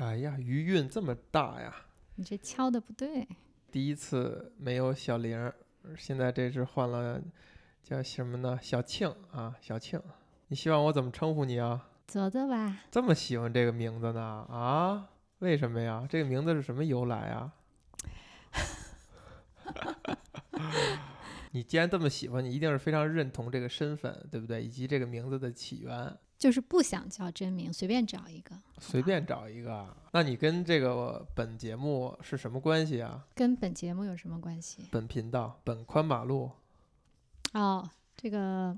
哎呀，余韵这么大呀！你这敲的不对。第一次没有小玲，现在这是换了，叫什么呢？小庆啊，小庆。你希望我怎么称呼你啊？泽泽吧。这么喜欢这个名字呢？啊？为什么呀？这个名字是什么由来啊？你既然这么喜欢，你一定是非常认同这个身份，对不对？以及这个名字的起源。就是不想叫真名，随便找一个。随便找一个。那你跟这个本节目是什么关系啊？跟本节目有什么关系？本频道，本宽马路。哦，这个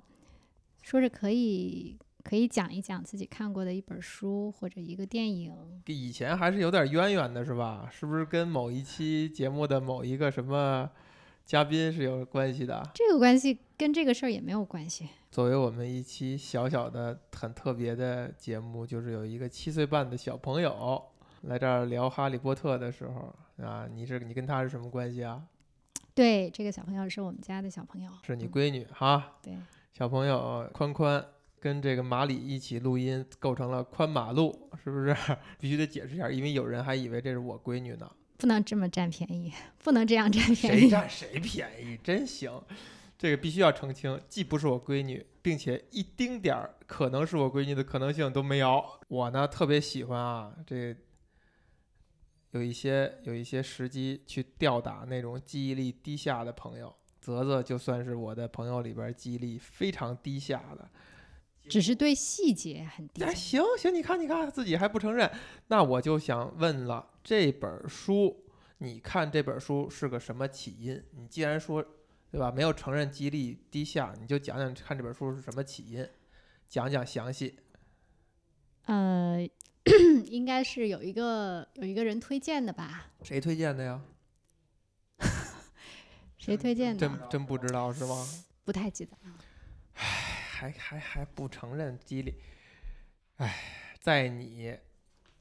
说着可以可以讲一讲自己看过的一本书或者一个电影。以前还是有点渊源的，是吧？是不是跟某一期节目的某一个什么？嘉宾是有关系的，这个关系跟这个事儿也没有关系。作为我们一期小小的、很特别的节目，就是有一个七岁半的小朋友来这儿聊《哈利波特》的时候啊，你是你跟他是什么关系啊？对，这个小朋友是我们家的小朋友，是你闺女哈。对，小朋友宽宽跟这个马里一起录音，构成了宽马路，是不是？必须得解释一下，因为有人还以为这是我闺女呢。不能这么占便宜，不能这样占便宜。谁占谁便宜？真行，这个必须要澄清，既不是我闺女，并且一丁点儿可能是我闺女的可能性都没有。我呢特别喜欢啊，这有一些有一些时机去吊打那种记忆力低下的朋友。泽泽就算是我的朋友里边记忆力非常低下的。只是对细节很低。行行，你看你看，自己还不承认，那我就想问了，这本书，你看这本书是个什么起因？你既然说，对吧？没有承认激励低下，你就讲讲看这本书是什么起因，讲讲详细。呃，应该是有一个有一个人推荐的吧？谁推荐的呀？谁推荐的？真真不知道是吗？不太记得。唉。还还还不承认激励，唉，在你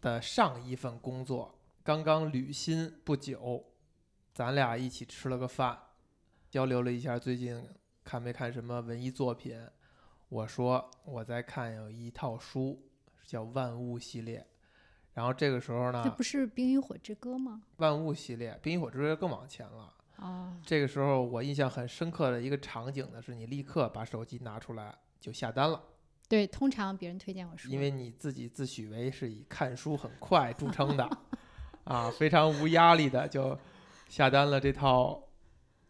的上一份工作刚刚履新不久，咱俩一起吃了个饭，交流了一下最近看没看什么文艺作品。我说我在看有一套书叫《万物》系列，然后这个时候呢，这不是《冰与火之歌》吗？《万物》系列，《冰与火之歌》更往前了。哦，这个时候我印象很深刻的一个场景呢，是你立刻把手机拿出来。就下单了，对，通常别人推荐我书，因为你自己自诩为是以看书很快著称的，啊，非常无压力的就下单了这套，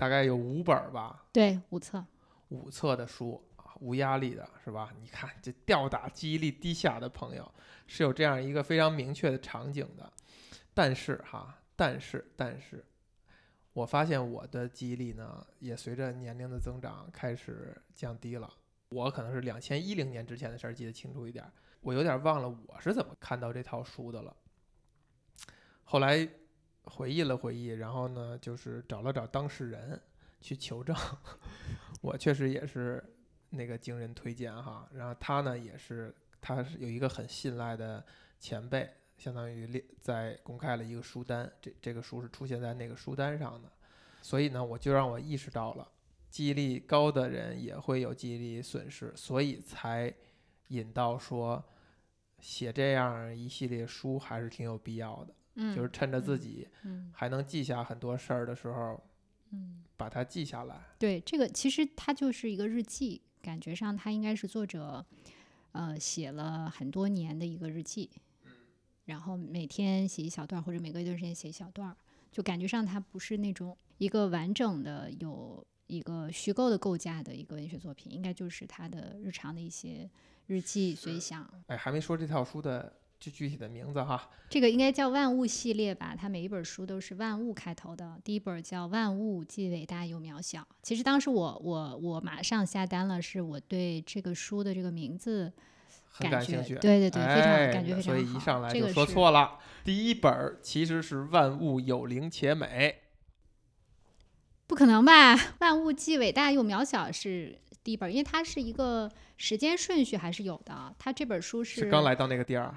大概有五本吧，对，五册，五册的书啊，无压力的是吧？你看这吊打记忆力低下的朋友是有这样一个非常明确的场景的，但是哈，但是但是，我发现我的记忆力呢也随着年龄的增长开始降低了。我可能是两千一零年之前的事儿记得清楚一点，我有点忘了我是怎么看到这套书的了。后来回忆了回忆，然后呢，就是找了找当事人去求证，我确实也是那个经人推荐哈，然后他呢也是，他是有一个很信赖的前辈，相当于列在公开了一个书单，这这个书是出现在那个书单上的，所以呢，我就让我意识到了。记忆力高的人也会有记忆力损失，所以才引到说写这样一系列书还是挺有必要的。嗯，就是趁着自己还能记下很多事儿的时候，嗯，把它记下来。对，这个其实它就是一个日记，感觉上它应该是作者呃写了很多年的一个日记，然后每天写一小段，或者每隔一段时间写一小段，就感觉上它不是那种一个完整的有。一个虚构的构架的一个文学作品，应该就是他的日常的一些日记随想。哎，还没说这套书的具具体的名字哈。这个应该叫《万物》系列吧？它每一本书都是“万物”开头的。第一本叫《万物既伟大又渺小》。其实当时我我我马上下单了，是我对这个书的这个名字很感兴趣。对对对，非常感觉非常好。所以一上来就说错了。第一本其实是《万物有灵且美》。不可能吧？万物既伟大又渺小是第一本，因为它是一个时间顺序还是有的。它这本书是刚来到那个地儿，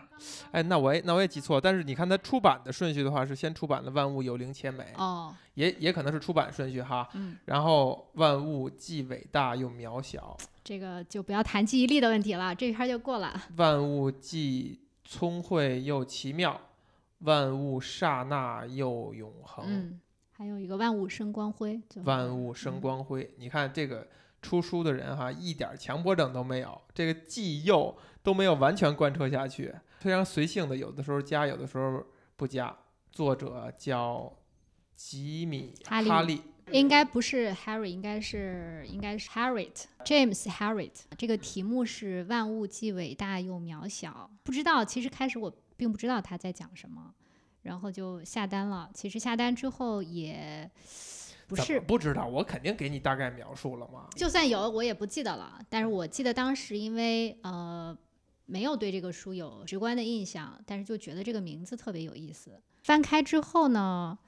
哎，那我也那我也记错。但是你看它出版的顺序的话，是先出版的《万物有灵且美》，哦，也也可能是出版顺序哈。嗯。然后万物既伟大又渺小，这个就不要谈记忆力的问题了，这一趴就过了。万物既聪慧又奇妙，万物刹那又永恒，嗯，还有一个万物生光辉，万物生嗯光辉。你看这个出书的人哈，一点儿强迫症都没有，这个既又都没有完全贯彻下去，非常随性的，有的时候加，有的时候不加。作者叫吉米哈利哈利，应该不是 Harry，应该是应该是 Harriet James Harriet。这个题目是“万物既伟大又渺小”，不知道。其实开始我并不知道他在讲什么，然后就下单了。其实下单之后也不是，不知道，我肯定给你大概描述了嘛。就算有我也不记得了。但是我记得当时因为呃没有对这个书有直观的印象，但是就觉得这个名字特别有意思。翻开之后呢，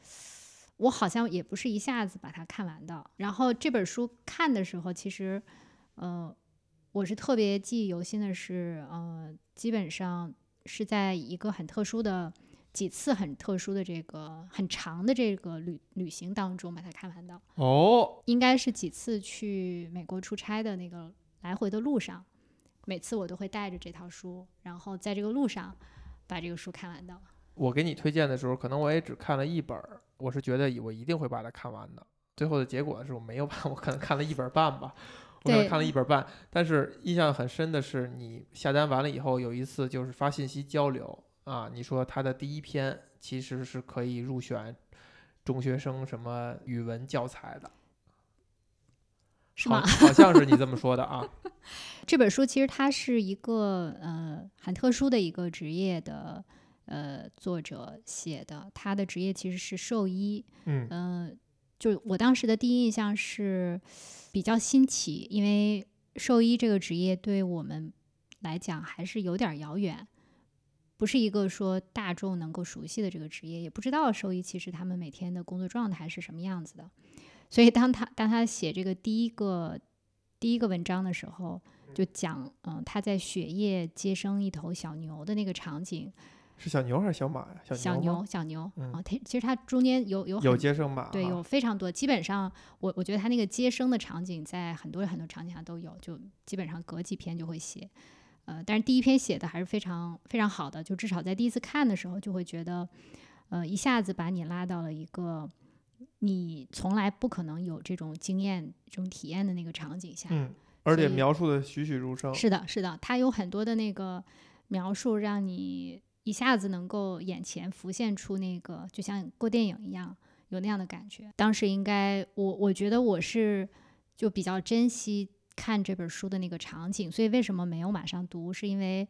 我好像也不是一下子把它看完的。然后这本书看的时候，其实呃我是特别记忆犹新的是，呃基本上是在一个很特殊的。几次很特殊的这个很长的这个旅旅行当中把它看完的，哦，应该是几次去美国出差的那个来回的路上，每次我都会带着这套书，然后在这个路上把这个书看完的。我给你推荐的时候，可能我也只看了一本儿，我是觉得我一定会把它看完的。最后的结果是我没有把，我可能看了一本半吧，我可能看了一本半。但是印象很深的是，你下单完了以后，有一次就是发信息交流啊，你说他的第一篇其实是可以入选中学生什么语文教材的，好是吗？好像是你这么说的啊。这本书其实它是一个呃很特殊的一个职业的呃作者写的，他的职业其实是兽医，嗯嗯，就我当时的第一印象是比较新奇，因为兽医这个职业对我们来讲还是有点儿遥远，不是一个说大众能够熟悉的这个职业，也不知道兽医其实他们每天的工作状态是什么样子的。所以当他当他写这个第一个第一个文章的时候，就讲嗯他在雪夜接生一头小牛的那个场景，是小牛还是小马呀？小牛小牛嗯啊，它其实它中间有有很有接生马对，有非常多，基本上我我觉得他那个接生的场景在很多很多场景下都有，就基本上隔几篇就会写。呃，但是第一篇写的还是非常非常好的，就至少在第一次看的时候就会觉得，呃，一下子把你拉到了一个你从来不可能有这种经验、这种体验的那个场景下。嗯，而且描述的栩栩如生。是的，是的，它有很多的那个描述，让你一下子能够眼前浮现出那个，就像过电影一样，有那样的感觉。当时应该，我我觉得我是就比较珍惜看这本书的那个场景，所以为什么没有马上读，是因为，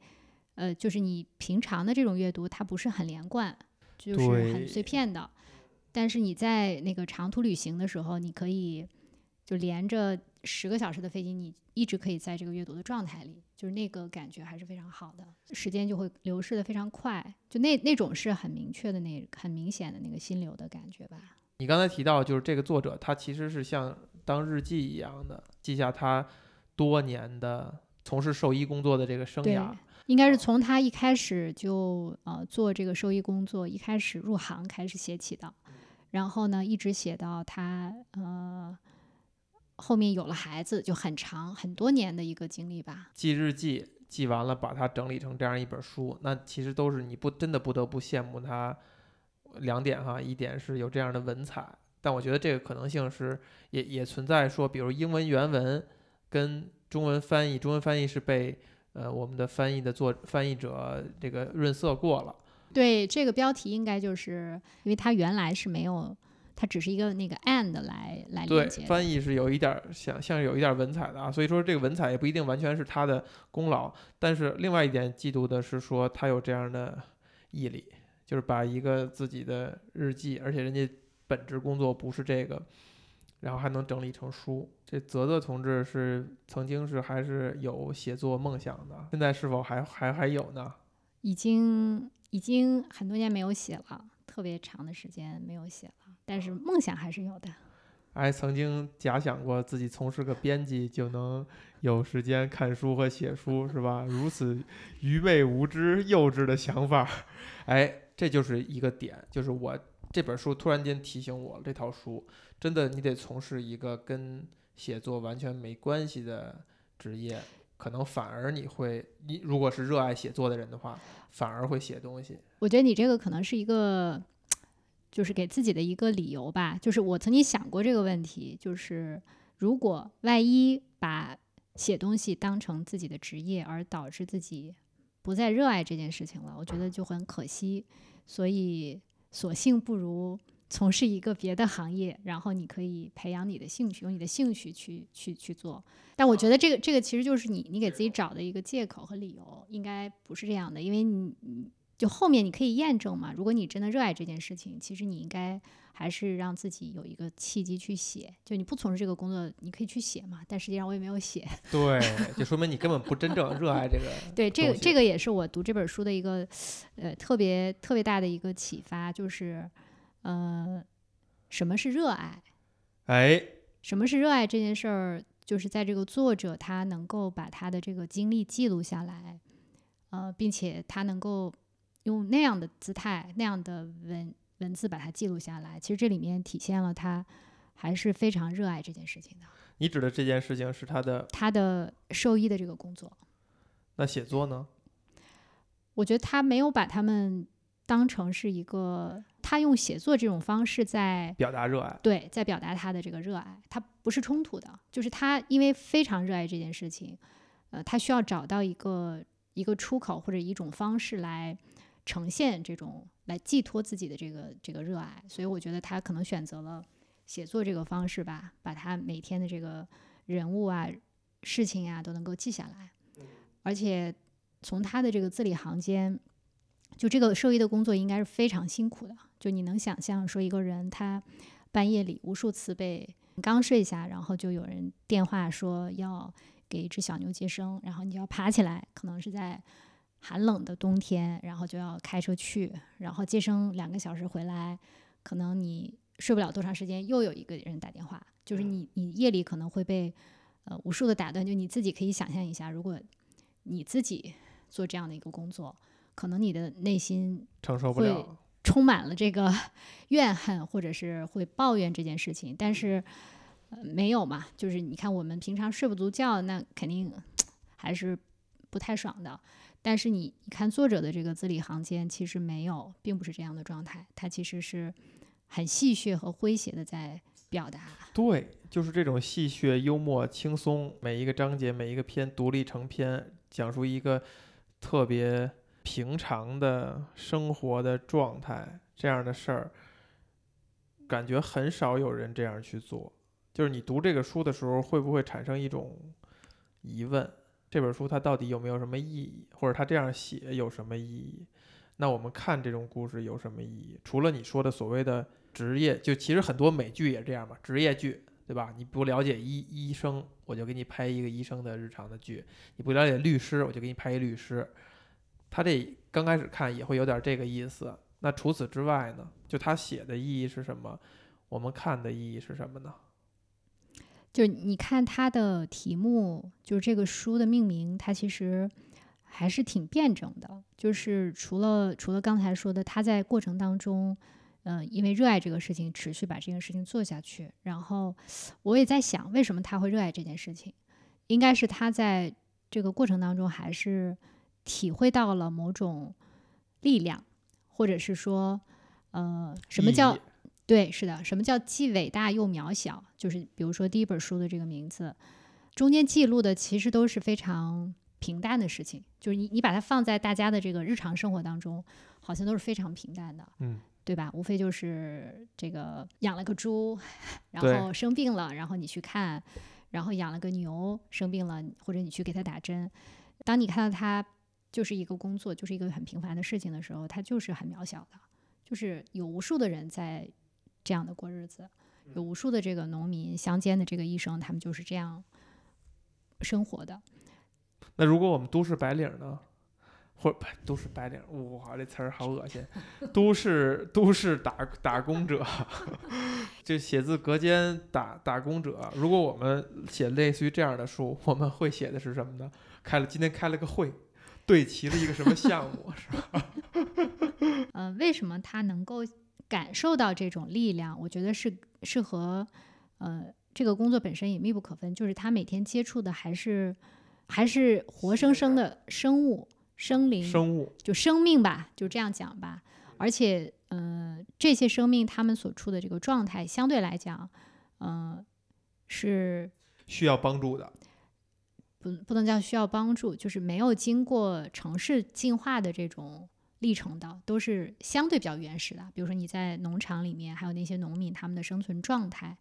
呃，就是你平常的这种阅读，它不是很连贯，就是很碎片的。但是你在那个长途旅行的时候，你可以就连着十个小时的飞机，你一直可以在这个阅读的状态里，就是那个感觉还是非常好的，时间就会流逝的非常快，就那那种是很明确的那很明显的那个心流的感觉吧。你刚才提到，就是这个作者他其实是像当日记一样的记下他多年的从事兽医工作的这个生涯。应该是从他一开始就呃做这个兽医工作，一开始入行开始写起的，然后呢一直写到他呃后面有了孩子，就很长很多年的一个经历吧。记日记，记完了把它整理成这样一本书，那其实都是你不真的不得不羡慕他两点哈，一点是有这样的文采，但我觉得这个可能性是也也存在说，比如英文原文跟中文翻译，中文翻译是被呃我们的翻译的作翻译者这个润色过了。对这个标题应该就是因为它原来是没有，它只是一个那个 and 来来对连接，的。翻译是有一点儿像像是有一点儿文采的啊，所以说这个文采也不一定完全是他的功劳。但是另外一点嫉妒的是说他有这样的毅力，就是把一个自己的日记，而且人家本职工作不是这个，然后还能整理成书。这泽泽同志是曾经是还是有写作梦想的，现在是否还还还有呢？已经已经很多年没有写了，特别长的时间没有写了，但是梦想还是有的。还曾经假想过自己从事个编辑就能有时间看书和写书，是吧？如此愚昧无知、幼稚的想法，哎，这就是一个点，就是我这本书突然间提醒我，这套书真的你得从事一个跟写作完全没关系的职业，可能反而你会，你如果是热爱写作的人的话，反而会写东西。我觉得你这个可能是一个，就是给自己的一个理由吧。就是我曾经想过这个问题，就是如果万一把写东西当成自己的职业，而导致自己不再热爱这件事情了，我觉得就很可惜。所以，索性不如从事一个别的行业，然后你可以培养你的兴趣，用你的兴趣去去去做。但我觉得这个这个其实就是你你给自己找的一个借口和理由，应该不是这样的，因为你你就后面你可以验证嘛。如果你真的热爱这件事情，其实你应该还是让自己有一个契机去写。就你不从事这个工作，你可以去写嘛。但实际上我也没有写。对，就说明你根本不真正热爱这个。对，这个这个也是我读这本书的一个呃特别特别大的一个启发，就是呃什么是热爱？哎，什么是热爱这件事儿？就是在这个作者他能够把他的这个经历记录下来，呃，并且他能够用那样的姿态、那样的文文字把它记录下来。其实这里面体现了他还是非常热爱这件事情的。你指的这件事情是他的他的兽医的这个工作。那写作呢？我觉得他没有把他们。当成是一个，他用写作这种方式在表达热爱，对，在表达他的这个热爱，他不是冲突的，就是他因为非常热爱这件事情，呃，他需要找到一个一个出口或者一种方式来呈现这种，来寄托自己的这个这个热爱，所以我觉得他可能选择了写作这个方式吧，把他每天的这个人物啊、事情啊都能够记下来，而且从他的这个字里行间。就这个兽医的工作应该是非常辛苦的。就你能想象说一个人他半夜里无数次被刚睡下，然后就有人电话说要给一只小牛接生，然后你就要爬起来，可能是在寒冷的冬天，然后就要开车去，然后接生两个小时回来，可能你睡不了多长时间，又有一个人打电话，就是你你夜里可能会被呃无数的打断。就你自己可以想象一下，如果你自己做这样的一个工作。可能你的内心承受不了，充满了这个 怨恨，或者是会抱怨这件事情。但是，呃，没有嘛？就是你看，我们平常睡不足觉，那肯定 还是不太爽的。但是你你看作者的这个字里行间，其实没有，并不是这样的状态。他其实是很戏谑和诙谐的在表达。对，就是这种戏谑、幽默、轻松，每一个章节、每一个篇独立成篇，讲述一个特别。平常的生活的状态，这样的事儿，感觉很少有人这样去做。就是你读这个书的时候，会不会产生一种疑问：这本书它到底有没有什么意义，或者它这样写有什么意义？那我们看这种故事有什么意义？除了你说的所谓的职业，就其实很多美剧也这样嘛，职业剧，对吧？你不了解医医生，我就给你拍一个医生的日常的剧；你不了解律师，我就给你拍一律师。他这刚开始看也会有点这个意思。那除此之外呢？就他写的意义是什么？我们看的意义是什么呢？就你看他的题目，就是这个书的命名，它其实还是挺辩证的。就是除了除了刚才说的，他在过程当中，嗯，因为热爱这个事情，持续把这件事情做下去。然后我也在想，为什么他会热爱这件事情？应该是他在这个过程当中还是。体会到了某种力量，或者是说，呃，什么叫对？是的，什么叫既伟大又渺小？就是比如说第一本书的这个名字，中间记录的其实都是非常平淡的事情，就是你你把它放在大家的这个日常生活当中，好像都是非常平淡的，嗯，对吧？无非就是这个养了个猪，然后生病了，然后你去看，然后养了个牛生病了，或者你去给它打针，当你看到它。就是一个工作，就是一个很平凡的事情的时候，它就是很渺小的。就是有无数的人在这样的过日子，有无数的这个农民、乡间的这个医生，他们就是这样生活的。那如果我们都市白领呢？或不都市白领？哇，这词儿好恶心！都市都市打打工者，就写字隔间打打工者。如果我们写类似于这样的书，我们会写的是什么呢？开了今天开了个会。对齐了一个什么项目是吧？呃，为什么他能够感受到这种力量？我觉得是是和呃这个工作本身也密不可分。就是他每天接触的还是还是活生生的生物、生灵，生物，就生命吧，就这样讲吧。而且，呃，这些生命他们所处的这个状态，相对来讲，嗯、是需要帮助的。不不能叫需要帮助，就是没有经过城市进化的这种历程的，都是相对比较原始的。比如说你在农场里面，还有那些农民他们的生存状态，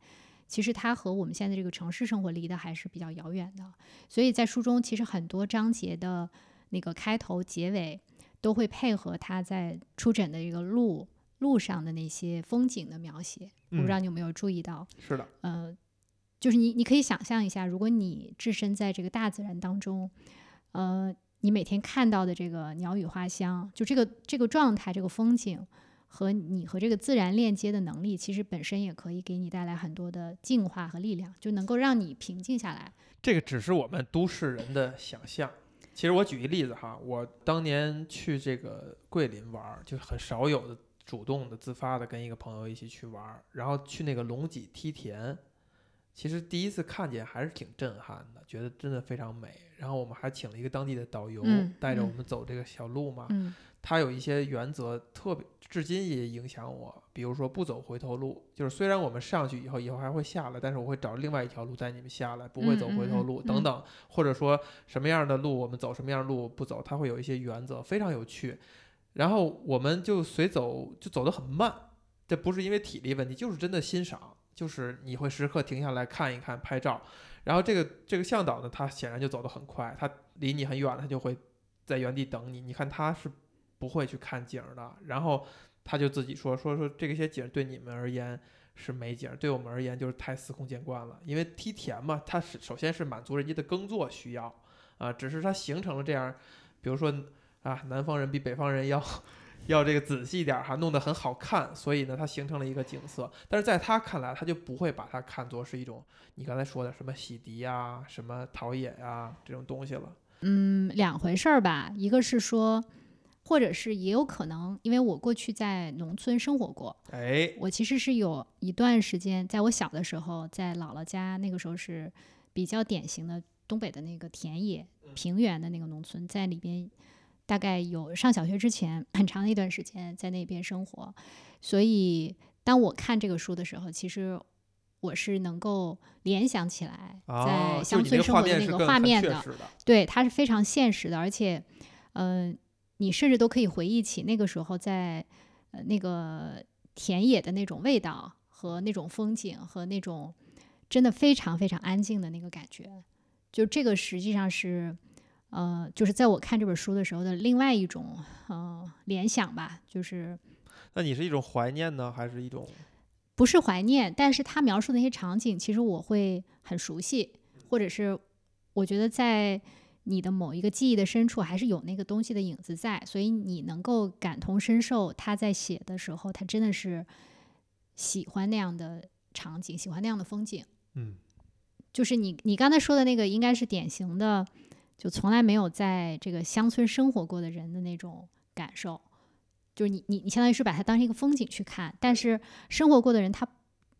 其实它和我们现在这个城市生活离得还是比较遥远的。所以在书中，其实很多章节的那个开头、结尾都会配合他在出诊的这个路路上的那些风景的描写。我不知道你有没有注意到，是的，呃，就是你你可以想象一下，如果你置身在这个大自然当中，呃，你每天看到的这个鸟语花香，就这个这个状态、这个风景，和你和这个自然链接的能力，其实本身也可以给你带来很多的净化和力量，就能够让你平静下来。这个只是我们都市人的想象。其实我举一例子哈，我当年去这个桂林玩儿，就很少有的主动的、自发的跟一个朋友一起去玩儿，然后去那个龙脊梯田，其实第一次看见还是挺震撼的，觉得真的非常美。然后我们还请了一个当地的导游，嗯带着我嗯们走这个小路嘛，嗯他有一些原则特别，至今也影响我。比如说不走回头路，就是虽然我们上去以后，以后还会下来，但是我会找另外一条路带你们下来，不会走回头路、等等。或者说什么样的路我们走，什么样的路不走，它会有一些原则，非常有趣。然后我们就随走，就走得很慢，这不是因为体力问题，就是真的欣赏，就是你会时刻停下来看一看、拍照。然后这个这个向导呢，他显然就走得很快，他离你很远，他就会在原地等你。你看他是不会去看景的，然后他就自己说说说这些景对你们而言是美景，对我们而言就是太司空见惯了。因为梯田嘛，它是首先是满足人家的耕作需要啊，只是它形成了这样，比如说啊，南方人比北方人要要这个仔细一点儿哈，弄得很好看，所以呢，它形成了一个景色。但是在他看来，他就不会把它看作是一种你刚才说的什么洗涤呀、什么陶冶呀这种东西了。嗯，两回事儿吧。一个是说，或者是也有可能，因为我过去在农村生活过，哎，我其实是有一段时间，在我小的时候，在姥姥家，那个时候是比较典型的东北的那个田野平原的那个农村，在里边大概有上小学之前很长的一段时间在那边生活，所以当我看这个书的时候，其实我是能够联想起来啊，在乡村生活的那个画面的。对，它是非常现实的，而且，嗯、你甚至都可以回忆起那个时候在呃那个田野的那种味道和那种风景和那种真的非常非常安静的那个感觉。就这个实际上是，呃，就是在我看这本书的时候的另外一种呃联想吧，就是那你是一种怀念呢，还是一种不是怀念，但是他描述的那些场景，其实我会很熟悉，或者是我觉得在你的某一个记忆的深处，还是有那个东西的影子在，所以你能够感同身受。他在写的时候，他真的是喜欢那样的场景，喜欢那样的风景。嗯就是你你刚才说的那个，应该是典型的，就从来没有在这个乡村生活过的人的那种感受。就是你你你相当于是把它当成一个风景去看，但是生活过的人他，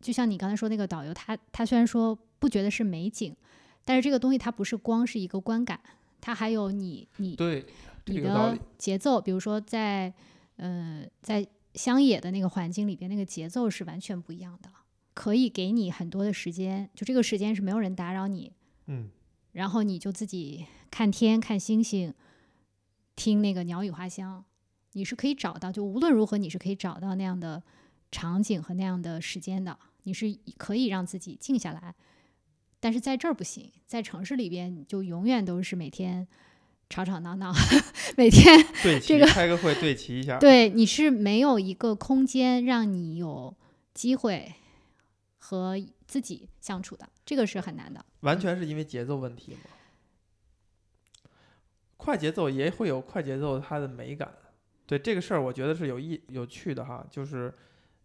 就像你刚才说那个导游，他他虽然说不觉得是美景，但是这个东西它不是光是一个观感，它还有你你对，你的。节奏，比如说在呃在乡野的那个环境里边，那个节奏是完全不一样的，可以给你很多的时间，就这个时间是没有人打扰你，嗯，然后你就自己看天看星星，听那个鸟语花香，你是可以找到，就无论如何你是可以找到那样的场景和那样的时间的，你是可以让自己静下来。但是在这儿不行，在城市里边，你就永远都是每天吵吵闹闹，每天对齐，个开个会对齐一下。对你是没有一个空间让你有机会和自己相处的，这个是很难的。完全是因为节奏问题吗？快节奏也会有快节奏它的美感。对这个事儿，我觉得是有意有趣的哈，就是，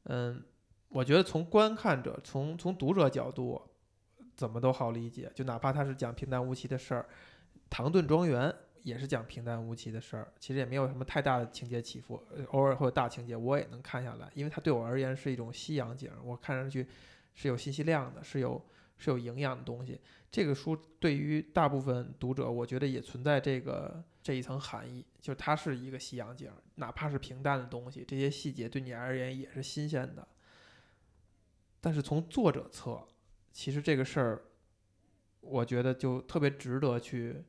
嗯，我觉得从观看者、从从读者角度，怎么都好理解。就哪怕他是讲平淡无奇的事儿，《唐顿庄园》也是讲平淡无奇的事儿，其实也没有什么太大的情节起伏，偶尔会有大情节，我也能看下来，因为它对我而言是一种西洋景，我看上去是有信息量的，是有是有营养的东西。这个书对于大部分读者，我觉得也存在这个这一层含义，就是它是一个西洋景，哪怕是平淡的东西，这些细节对你而言也是新鲜的。但是从作者侧，其实这个事儿，我觉得就特别值得去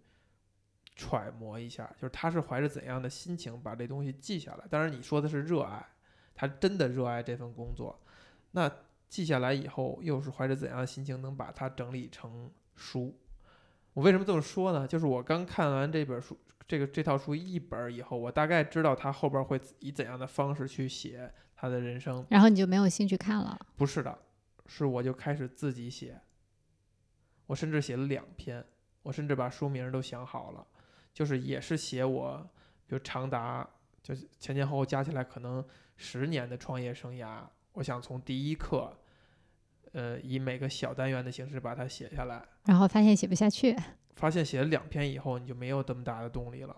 揣摩一下，就是他是怀着怎样的心情把这东西记下来。当然，你说的是热爱，他真的热爱这份工作，那记下来以后，又是怀着怎样的心情能把它整理成？书，我为什么这么说呢？就是我刚看完这本书，这个这套书一本以后，我大概知道他后边会以怎样的方式去写他的人生。然后你就没有兴趣看了？不是的，是我就开始自己写。我甚至写了两篇，我甚至把书名都想好了，就是也是写我，就长达就前前后后加起来可能十年的创业生涯，我想从第一课。呃，以每个小单元的形式把它写下来，然后发现写不下去，发现写了两篇以后，你就没有这么大的动力了。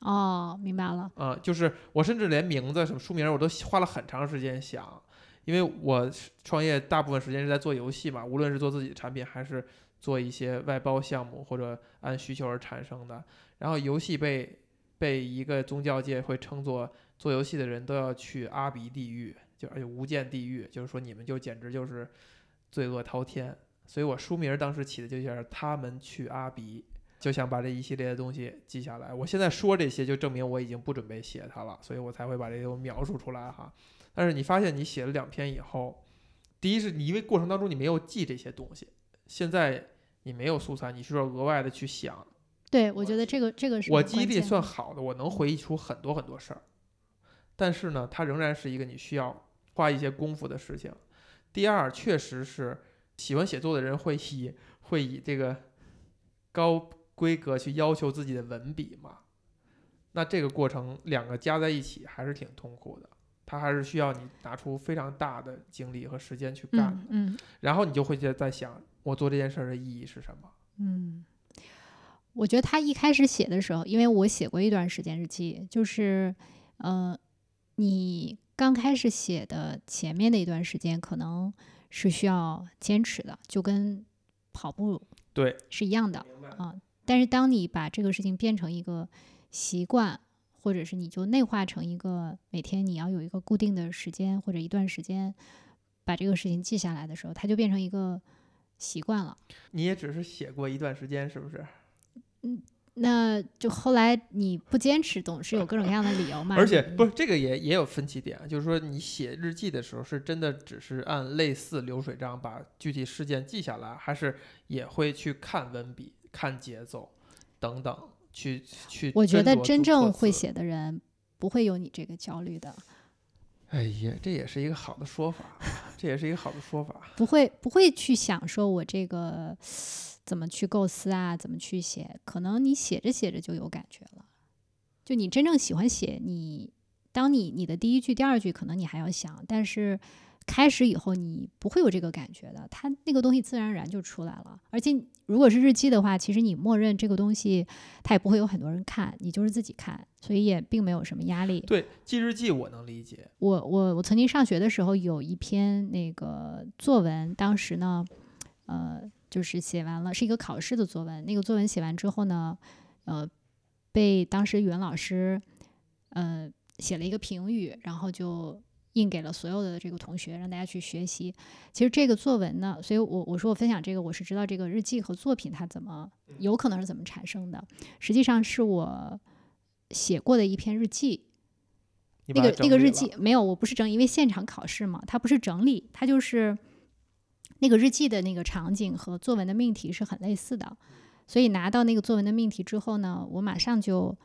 哦，明白了。啊，就是我甚至连名字什么书名我都花了很长时间想，因为我创业大部分时间是在做游戏嘛，无论是做自己的产品，还是做一些外包项目或者按需求而产生的。然后游戏被被一个宗教界会称作做游戏的人都要去阿鼻地狱，就而且无间地狱，就是说你们就简直就是。罪恶滔天，所以我书名当时起的就叫“他们去阿比”，就想把这一系列的东西记下来。我现在说这些，就证明我已经不准备写它了，所以我才会把这些都描述出来哈。但是你发现你写了两篇以后，第一是你因为过程当中你没有记这些东西，现在你没有素材，你需要额外的去想。对，我觉得这个这个是我记忆力算好的，我能回忆出很多很多事儿。但是呢，它仍然是一个你需要花一些功夫的事情。第二，确实是喜欢写作的人会以会以这个高规格去要求自己的文笔嘛？那这个过程两个加在一起还是挺痛苦的，他还是需要你拿出非常大的精力和时间去干。嗯，然后你就会在在想，我做这件事儿的意义是什么？嗯，我觉得他一开始写的时候，因为我写过一段时间日记，就是，呃，你。刚开始写的前面的一段时间，可能是需要坚持的，就跟跑步对是一样的啊。但是当你把这个事情变成一个习惯，或者是你就内化成一个每天你要有一个固定的时间或者一段时间把这个事情记下来的时候，它就变成一个习惯了。你也只是写过一段时间，是不是？嗯。那就后来你不坚持，总是有各种各样的理由嘛。而且不是这个也也有分歧点，就是说你写日记的时候，是真的只是按类似流水账把具体事件记下来，还是也会去看文笔、看节奏等等，去去。我觉得真正会写的人不会有你这个焦虑的。哎呀，这也是一个好的说法，这也是一个好的说法。不会不会去想说我这个。怎么去构思啊？怎么去写？可能你写着写着就有感觉了。就你真正喜欢写，你当你你的第一句、第二句，可能你还要想，但是开始以后你不会有这个感觉的，它那个东西自然而然就出来了。而且如果是日记的话，其实你默认这个东西它也不会有很多人看，你就是自己看，所以也并没有什么压力。对，记日记我能理解。我我我曾经上学的时候有一篇那个作文，当时呢，呃。就是写完了，是一个考试的作文。那个作文写完之后呢，呃，被当时语文老师，呃，写了一个评语，然后就印给了所有的这个同学，让大家去学习。其实这个作文呢，所以我我说我分享这个，我是知道这个日记和作品它怎么有可能是怎么产生的。实际上是我写过的一篇日记。那个那个日记没有，我不是整理，因为现场考试嘛，它不是整理，它就是。那个日记的那个场景和作文的命题是很类似的，所以拿到那个作文的命题之后呢，我马上就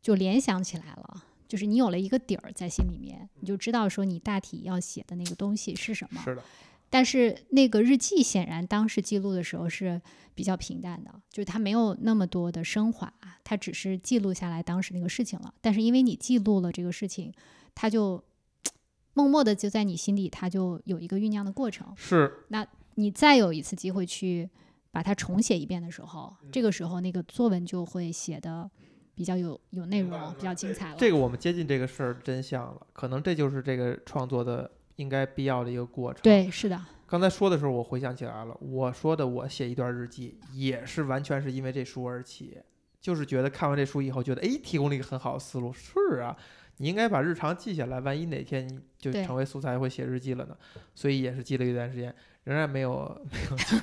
就联想起来了，就是你有了一个底儿在心里面，你就知道说你大体要写的那个东西是什么。是的。但是那个日记显然当时记录的时候是比较平淡的，就是它没有那么多的升华，它只是记录下来当时那个事情了。但是因为你记录了这个事情，它就。默默的就在你心里，它就有一个酝酿的过程。是，那你再有一次机会去把它重写一遍的时候，这个时候那个作文就会写的比较有有内容，比较精彩了。这个我们接近这个事儿真相了，可能这就是这个创作的应该必要的一个过程。对，是的。刚才说的时候，我回想起来了，我说的我写一段日记，也是完全是因为这书而起，就是觉得看完这书以后，觉得哎，提供了一个很好的思路。是啊，你应该把日常记下来，万一哪天你就成为素材会写日记了呢？所以也是记了一段时间，仍然没有没有记，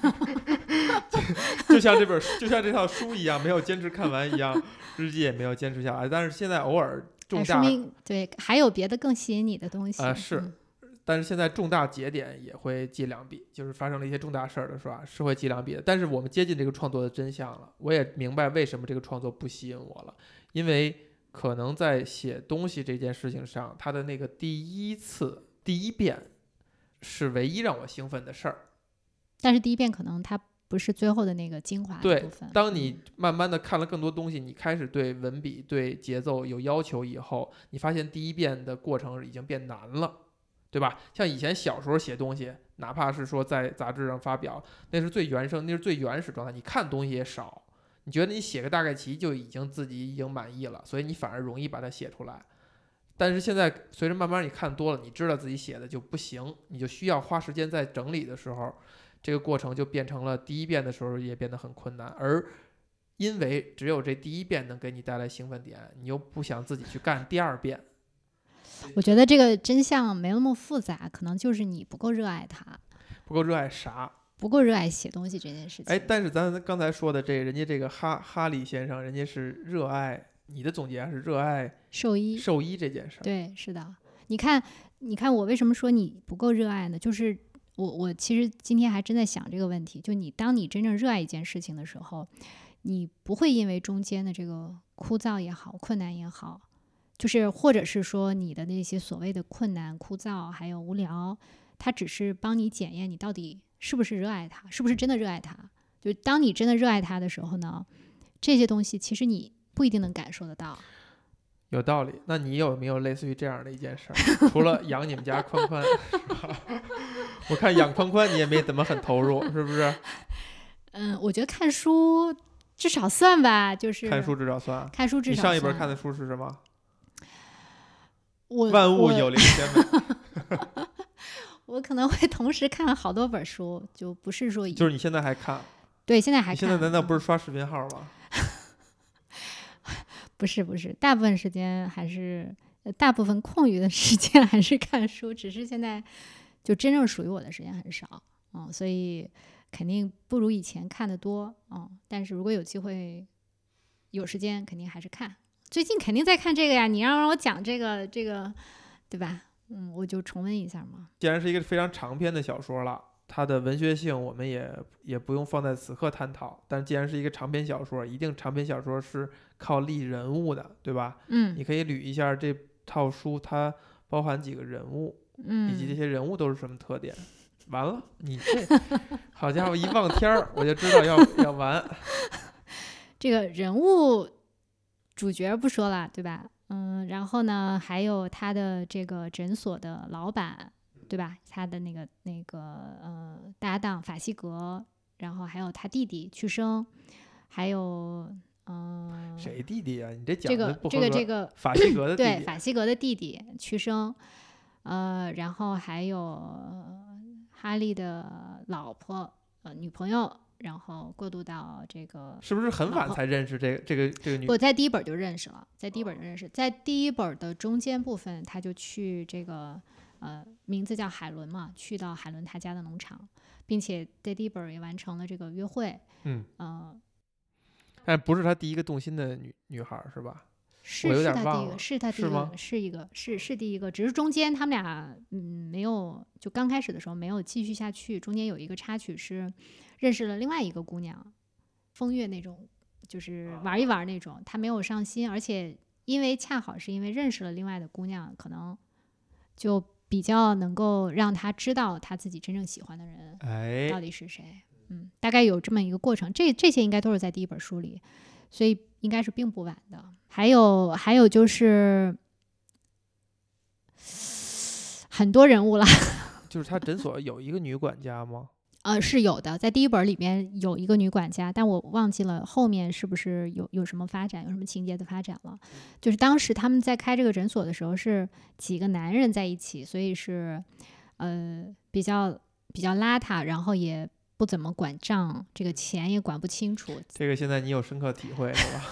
就像这本书就像这套书一样，没有坚持看完一样，日记也没有坚持下来。但是现在偶尔重大明对还有别的更吸引你的东西啊是嗯但是现在重大节点也会记两笔，就是发生了一些重大事儿的是吧？是会记两笔的。但是我们接近这个创作的真相了，我也明白为什么这个创作不吸引我了，因为可能在写东西这件事情上，他的那个第一次、第一遍是唯一让我兴奋的事儿。但是第一遍可能它不是最后的那个精华对部分。当你慢慢的看了更多东西，你开始对文笔、对节奏有要求以后，你发现第一遍的过程已经变难了，对吧？像以前小时候写东西，哪怕是说在杂志上发表，那是最原生，那是最原始状态，你看东西也少，你觉得你写个大概齐就已经自己已经满意了，所以你反而容易把它写出来。但是现在随着慢慢你看多了，你知道自己写的就不行，你就需要花时间在整理的时候，这个过程就变成了第一遍的时候也变得很困难，而因为只有这第一遍能给你带来兴奋点，你又不想自己去干第二遍。我觉得这个真相没那么复杂，可能就是你不够热爱它，不够热爱啥？不够热爱写东西这件事情。哎，但是咱刚才说的这人家这个哈哈里先生，人家是热爱你的总结是热爱兽医兽医这件事儿。对，是的。你看，你看我为什么说你不够热爱呢？就是我我其实今天还真在想这个问题。就你当你真正热爱一件事情的时候，你不会因为中间的这个枯燥也好、困难也好，就是或者是说你的那些所谓的困难、枯燥还有无聊，它只是帮你检验你到底是不是热爱它，是不是真的热爱它。就当你真的热爱它的时候呢，这些东西其实你不一定能感受得到。有道理。那你有没有类似于这样的一件事儿？除了养你们家宽宽，我看养宽宽你也没怎么很投入，是不是？嗯，我觉得看书至少算吧，就是看书至少算。看书至少你上一本看的书是什么？我万物有灵天美，我可能会 同时看好多本书，就不是说一就是你现在还看？对现在还看。现在难道不是？刷视频号吗？不是不是，大部分时间还是呃大部分空余的时间 还是看书，只是现在就真正属于我的时间很少，嗯，所以肯定不如以前看的多，嗯，但是如果有机会有时间，肯定还是看。最近肯定在看这个呀，你让让我讲这个这个，对吧？嗯，我就重温一下嘛。既然是一个非常长篇的小说了，它的文学性我们也也不用放在此刻探讨。但既然是一个长篇小说，一定长篇小说是靠立人物的，对吧？嗯你可以捋一下这套书它包含几个人物，嗯以及这嗯，些人物都是什么特点。完了，你这好家伙一望天儿，我就知道要要完。这个人物主角不说了，对吧？嗯，然后呢，还有他的这个诊所的老板，对吧？他的那个那个呃搭档法西格，然后还有他弟弟屈生，还有嗯、谁弟弟啊？你这讲这个这。个这个法西格的弟对，法西格的弟弟屈生，呃，然后还有呃哈利的老婆呃女朋友，然后过渡到这个是不是很晚才认识这个这个这个女？我在第一本就认识了，在第一本就认识，在第一本的中间部分，他就去这个呃名字叫海伦嘛，去到海伦他家的农场，并且在第一本也完成了这个约会，嗯，呃，但不是他第一个动心的女女孩儿是吧？是是他第一个，是他第一个，是一个，是是第一个，只是中间他们俩嗯没有，就刚开始的时候没有继续下去，中间有一个插曲是认识了另外一个姑娘，风月那种，就是玩一玩那种，他没有上心，而且因为恰好是因为认识了另外的姑娘，可能就比较能够让他知道他自己真正喜欢的人哎，到底是谁。嗯，大概有这么一个过程，这这些应该都是在第一本书里，所以应该是并不晚的。还有还有就是很多人物了，就是他诊所有一个女管家吗？呃，是有的，在第一本里面有一个女管家，但我忘记了后面是不是有有什么发展，有什么情节的发展了。就是当时他们在开这个诊所的时候是几个男人在一起，所以是呃比较比较邋遢，然后也不怎么管账，这个钱也管不清楚。这个现在你有深刻体会是吧？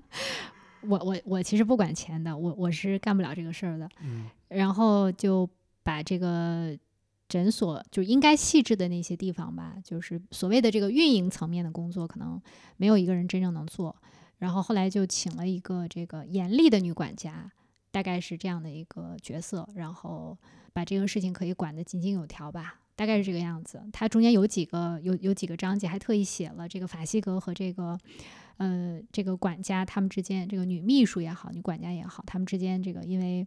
我我我其实不管钱的，我我是干不了这个事儿的。嗯然后就把这个诊所就应该细致的那些地方吧，就是所谓的这个运营层面的工作，可能没有一个人真正能做。然后后来就请了一个这个严厉的女管家，大概是这样的一个角色，然后把这个事情可以管得井井有条吧，大概是这个样子。它中间有几个有有几个章节还特意写了这个法西格和这个。呃，这个管家他们之间，这个女秘书也好，女管家也好，他们之间这个因为，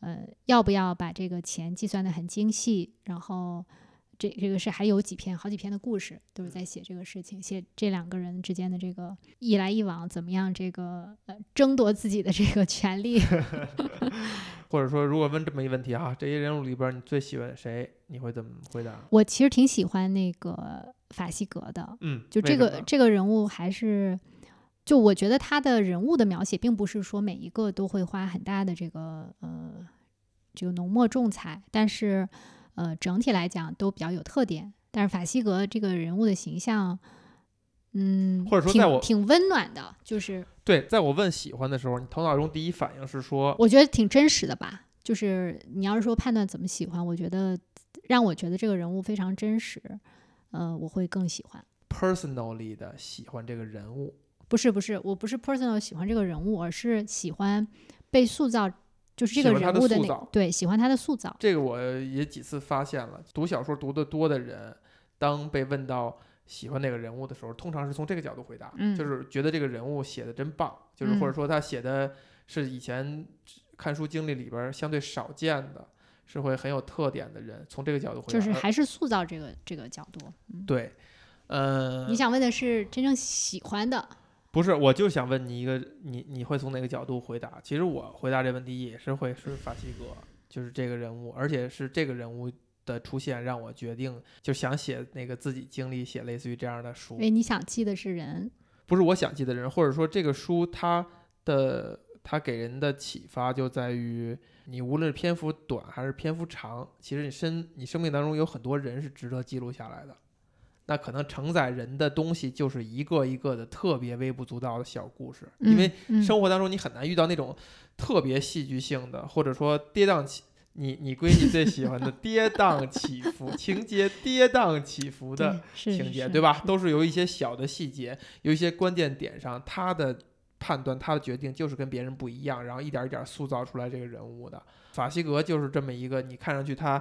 呃，要不要把这个钱计算的很精细，然后这这个是还有几篇好几篇的故事，都是在写这个事情，写这两个人之间的这个一来一往，怎么样这个呃争夺自己的这个权利。或者说，如果问这么一个问题啊，这些人物里边你最喜欢谁？你会怎么回答？我其实挺喜欢那个法西格的，嗯，就这个这个人物还是，就我觉得他的人物的描写，并不是说每一个都会花很大的这个呃这个浓墨重彩，但是呃整体来讲都比较有特点。但是法西格这个人物的形象，嗯，或者说在我挺挺温暖的，就是对，在我问喜欢的时候，你头脑中第一反应是说，我觉得挺真实的吧。就是你要是说判断怎么喜欢，我觉得让我觉得这个人物非常真实，呃，我会更喜欢。personally 的喜欢这个人物。不是不是，我不是 personal 喜欢这个人物，而是喜欢被塑造，就是这个人物的那塑造对喜欢他的塑造。这个我也几次发现了，读小说读得多的人，当被问到喜欢哪个人物的时候，通常是从这个角度回答，嗯就是觉得这个人物写的真棒，就是或者嗯说他写的是以前看书经历里边儿相对少见的，是会很有特点的人，从这个角度回答。就是还是塑造这个这个角度。嗯，对，呃、你想问的是真正喜欢的，不是，我就想问你一个，你你会从哪个角度回答？其实我回答这问题也是会是法西格，就是这个人物，而且是这个人物的出现让我决定就想写那个自己经历写类似于这样的书因，为你想记的是人。不是我想记的人，或者说这个书它的它给人的启发就在于，你无论是篇幅短还是篇幅长，其实你生你生命当中有很多人是值得记录下来的。那可能承载人的东西就是一个一个的特别微不足道的小故事，因为嗯生活当中你很难遇到那种特别戏剧性的，或者说跌宕起，你你闺女最喜欢的 跌宕起伏情节，跌宕起伏的情节，对吧？都是由一些小的细节，有一些关键点上，他的判断、他的决定就是跟别人不一样，然后一点一点塑造出来这个人物的。法西格就是这么一个，你看上去他。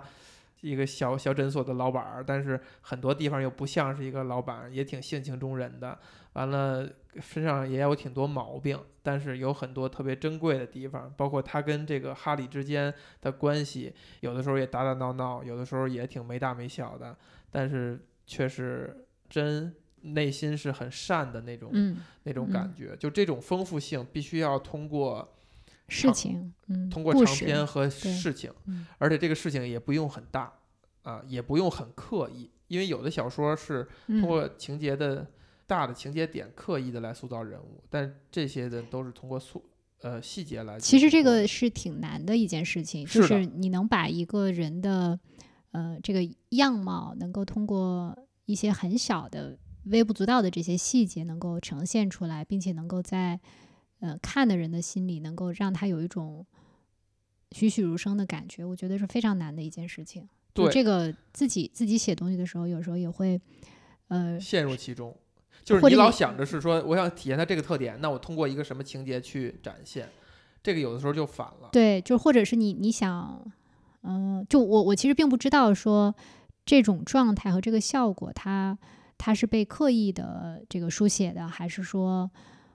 一个小小诊所的老板儿，但是很多地方又不像是一个老板，也挺性情中人的。完了，身上也有挺多毛病，但是有很多特别珍贵的地方，包括他跟这个哈利之间的关系，有的时候也打打闹闹，有的时候也挺没大没小的，但是却是真内心是很善的那种、嗯那种感觉。就这种丰富性，必须要通过事情，嗯，通过长篇和事情，嗯而且这个事情也不用很大啊，也不用很刻意，因为有的小说是嗯通过情节的大的情节点刻意的来塑造人物，但这些的都是通过塑呃细节来。其实这个是挺难的一件事情，就是你能把一个人的呃这个样貌，能够通过一些很小的微不足道的这些细节，能够呈现出来，并且能够在呃看的人的心里，能够让他有一种栩栩如生的感觉，我觉得是非常难的一件事情。就对这个自己自己写东西的时候，有时候也会呃陷入其中，就是你你老想着是说我想体现它这个特点，那我通过一个什么情节去展现，这个有的时候就反了。对，就或者是你你想，嗯、就我我其实并不知道说这种状态和这个效果它，它是被刻意的这个书写的，还是说，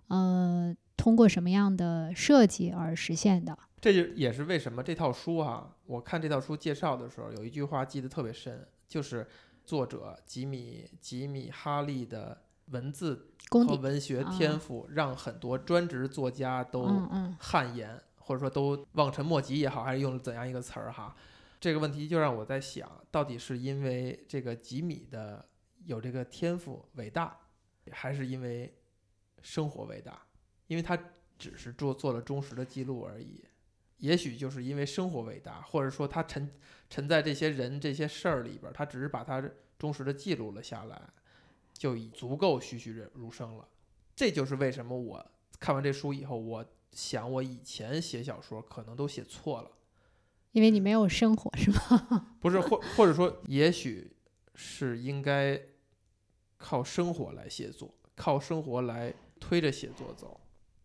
呃，通过什么样的设计而实现的？这就也是为什么这套书哈、我看这套书介绍的时候，有一句话记得特别深，就是作者吉米吉米哈利的文字，和文学啊天赋，让很多专职作家都嗯嗯汗颜，或者说都望尘莫及也好，还是用了怎样一个词儿哈？这个问题就让我在想，到底是因为这个吉米的有这个天赋伟大，还是因为生活伟大？因为他只是做做了忠实的记录而已。也许就是因为生活伟大，或者说他沉沉在这些人这些事儿里边儿，他只是把他忠实的记录了下来，就已足够栩栩如生了。这就是为什么我看完这书以后，我想我以前写小说可能都写错了，因为你没有生活，是吗？不是或或者说也许是应该靠生活来写作，靠生活来推着写作走。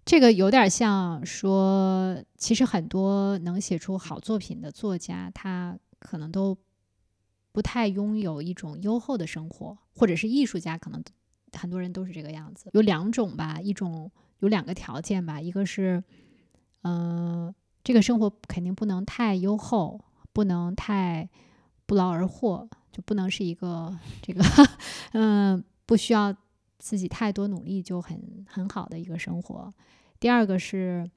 这个有点像说，其实很多能写出好作品的作家，他可能都不太拥有一种优厚的生活，或者是艺术家，可能很多人都是这个样子。有两种吧，一种有两个条件吧，一个是，嗯、这个生活肯定不能太优厚，不能太不劳而获，就不能是一个这个，嗯、不需要自己太多努力就很很好的一个生活。第二个是